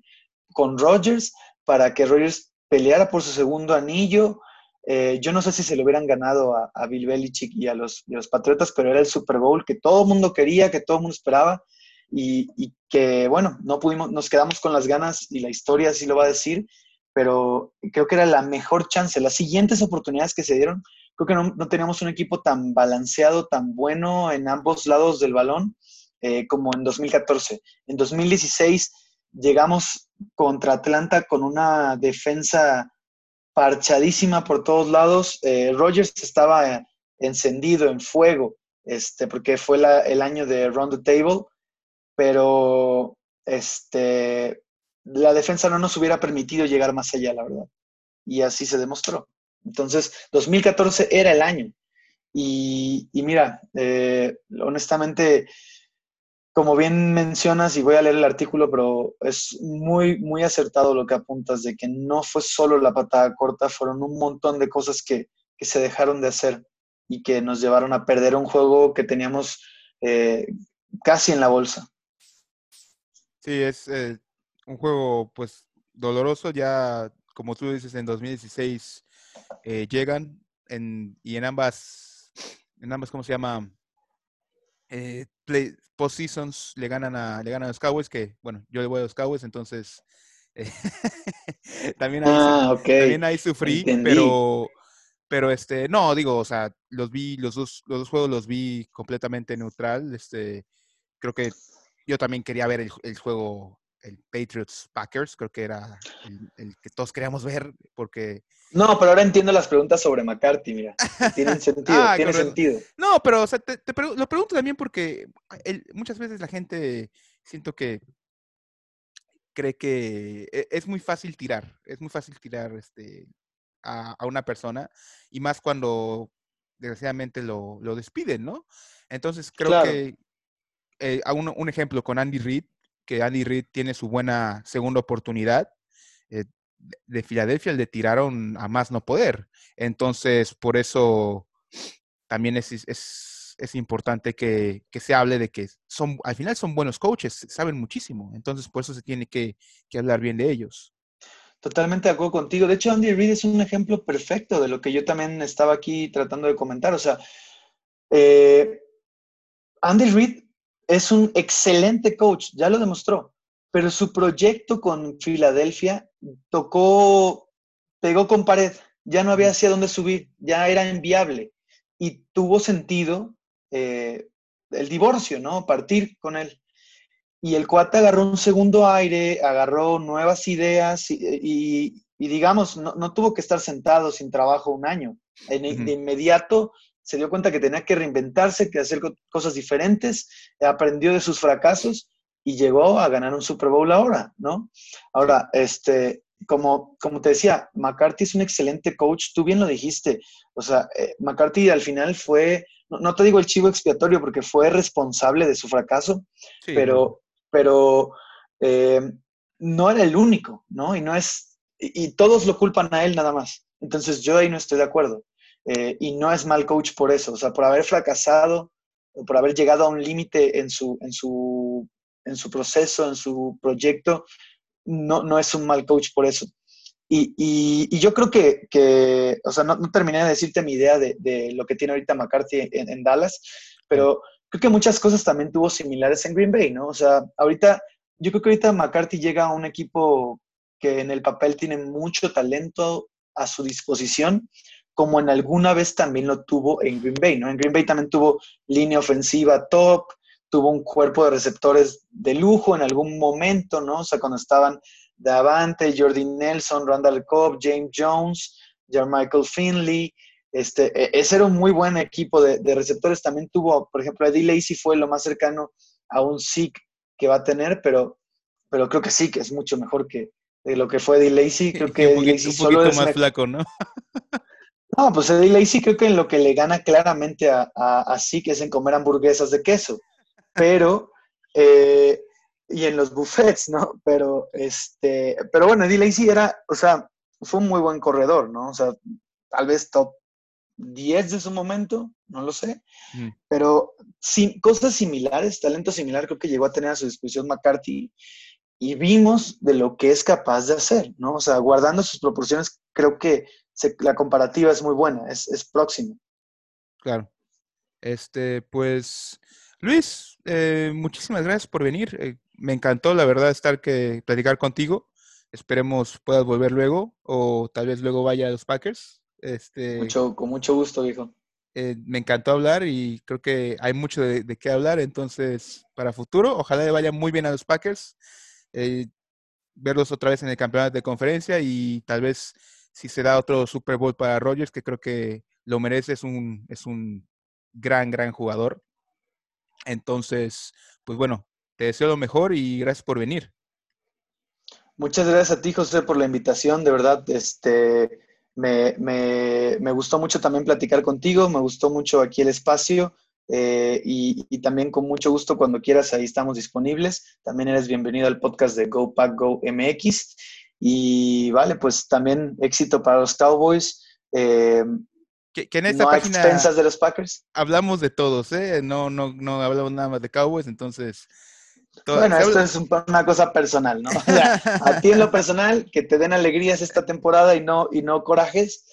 con Rodgers, para que Rodgers peleara por su segundo anillo. Eh, yo no sé si se lo hubieran ganado a, Bill Belichick y a, los, los Patriotas, pero era el Super Bowl que todo el mundo quería, que todo el mundo esperaba y, que, bueno, no pudimos, nos quedamos con las ganas y la historia así lo va a decir, pero creo que era la mejor chance. Las siguientes oportunidades que se dieron, creo que no, no teníamos un equipo tan balanceado, tan bueno en ambos lados del balón eh, como en 2014. En 2016 llegamos contra Atlanta con una defensa parchadísima por todos lados. Eh, Rogers estaba eh, encendido, en fuego, este, porque fue el año de Round the Table, pero este, la defensa no nos hubiera permitido llegar más allá, la verdad. Y así se demostró. Entonces, 2014 era el año. Y, y mira, eh, honestamente, como bien mencionas, y voy a leer el artículo, pero es muy, muy acertado lo que apuntas, de que no fue solo la patada corta, fueron un montón de cosas que, que se dejaron de hacer y que nos llevaron a perder un juego que teníamos eh, casi en la bolsa. Sí, es eh, un juego pues doloroso, ya como tú dices, en 2016 eh, llegan en, y en ambas, en ambas, ¿cómo se llama? Eh, play, post seasons le ganan a le ganan a los Cowboys, que bueno, yo le voy a los Cowboys, entonces también, ahí, ah, también ahí sufrí, pero pero este, no, digo, o sea, los vi, los dos, los dos juegos los vi completamente neutral. Este, creo que yo también quería ver el, juego, el Patriots Packers, creo que era el, que todos queríamos ver, porque. No, pero ahora entiendo las preguntas sobre McCarthy, mira. Tienen sentido, ah, tiene sentido. No, pero o sea, te, lo pregunto también porque muchas veces la gente siento que cree que e, es muy fácil tirar, es muy fácil tirar este a, una persona y más cuando desgraciadamente lo, despiden, ¿no? Entonces creo que eh, un, un, ejemplo con Andy Reid, que Andy Reid tiene su buena segunda oportunidad. Eh, de Filadelfia le tiraron a más no poder. Entonces, por eso también es, es, es importante que, que, se hable de que son, al final son buenos coaches, saben muchísimo. Entonces, por eso se tiene que, que hablar bien de ellos. Totalmente de acuerdo contigo. De hecho, Andy Reid es un ejemplo perfecto de lo que yo también estaba aquí tratando de comentar. O sea, eh, Andy Reid es un excelente coach, ya lo demostró, pero su proyecto con Filadelfia tocó, pegó con pared, ya no había hacia dónde subir, ya era inviable y tuvo sentido eh, el divorcio, ¿no? Partir con él. Y el cuate agarró un segundo aire, agarró nuevas ideas y, digamos, no, tuvo que estar sentado sin trabajo un año. De inmediato se dio cuenta que tenía que reinventarse, que hacer cosas diferentes, aprendió de sus fracasos y llegó a ganar un Super Bowl ahora, ¿no? Ahora, este, como, como te decía, McCarthy es un excelente coach, tú bien lo dijiste, o sea, eh, McCarthy al final fue, no, te digo el chivo expiatorio porque fue responsable de su fracaso, pero pero eh, no era el único, ¿no? Y no es, y, todos lo culpan a él nada más. Entonces yo ahí no estoy de acuerdo. Eh, y no es mal coach por eso, o sea, por haber fracasado, por haber llegado a un límite en su, en, su, en su proceso, en su proyecto, no, no es un mal coach por eso. Y, y, yo creo que, que o sea, no, no, terminé de decirte mi idea de, de, lo que tiene ahorita McCarthy en, en Dallas, pero creo que muchas cosas también tuvo similares en Green Bay, ¿no? O sea, ahorita, yo creo que ahorita McCarthy llega a un equipo que en el papel tiene mucho talento a su disposición, como en alguna vez también lo tuvo en Green Bay, ¿no? En Green Bay también tuvo línea ofensiva top, tuvo un cuerpo de receptores de lujo en algún momento, ¿no? O sea, cuando estaban Davante, Jordi Nelson, Randall Cobb, James Jones, Michael Finley, este, e, ese era un muy buen equipo de, receptores. También tuvo, por ejemplo, Eddie Lacy fue lo más cercano a un SIC que va a tener, pero, pero creo que sí, que es mucho mejor que lo que fue Eddie Lacy. Creo que un poquito, más flaco, ¿no? no, pues Eddie Lacy creo que en lo que le gana claramente a, a, SIC es en comer hamburguesas de queso. Pero, eh, y en los buffets, ¿no? Pero, este, pero bueno, Eddie Lacy era, o sea, fue un muy buen corredor, ¿no? O sea, tal vez top 10 de su momento, no lo sé, pero sin, cosas similares, talento similar creo que llegó a tener a su disposición McCarthy y vimos de lo que es capaz de hacer, ¿no? O sea, guardando sus proporciones, creo que la comparativa es muy buena, es, es próxima. Claro. Este, pues, Luis, eh, muchísimas gracias por venir. Eh, me encantó, la verdad, estar que platicar contigo. Esperemos puedas volver luego o tal vez luego vaya a los Packers. Este, mucho, con mucho gusto, viejo. Eh, me encantó hablar y creo que hay mucho de, qué hablar. Entonces, para futuro, ojalá le vaya muy bien a los Packers. Eh, verlos otra vez en el campeonato de conferencia y tal vez si se da otro Super Bowl para Rogers, que creo que lo merece, es un, es un gran, gran jugador. Entonces, pues bueno, te deseo lo mejor y gracias por venir. Muchas gracias a ti, José, por la invitación. De verdad, este, me, me, gustó mucho también platicar contigo, me gustó mucho aquí el espacio eh, y, también con mucho gusto cuando quieras ahí estamos disponibles. También eres bienvenido al podcast de Go Pack Go MX y vale, pues también éxito para los Cowboys. Eh, Que, en esta no página expensas de los Packers. Hablamos de todos, ¿eh? No, no, no hablamos nada más de Cowboys, entonces. bueno, esto es una cosa personal, ¿no? O sea, a ti en lo personal, que te den alegrías esta temporada y no, y no corajes,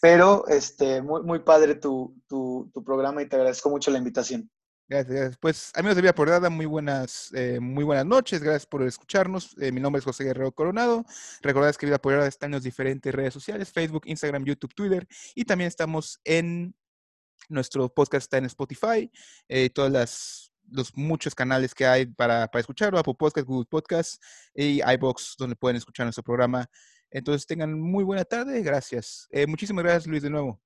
pero este, muy, muy padre tu, tu, tu programa y te agradezco mucho la invitación. Gracias. Pues amigos de Vía por Dada, muy buenas, eh, muy buenas noches. Gracias por escucharnos. Eh, mi nombre es José Guerrero Coronado. Recordad que Vida por Dada está en las diferentes redes sociales, Facebook, Instagram, YouTube, Twitter. Y también estamos en nuestro podcast está en Spotify. Eh, todas las los muchos canales que hay para, para escucharlo, Apple Podcast, Google Podcast y iBox, donde pueden escuchar nuestro programa. Entonces tengan muy buena tarde. Gracias. muchísimas gracias, Luis, de nuevo.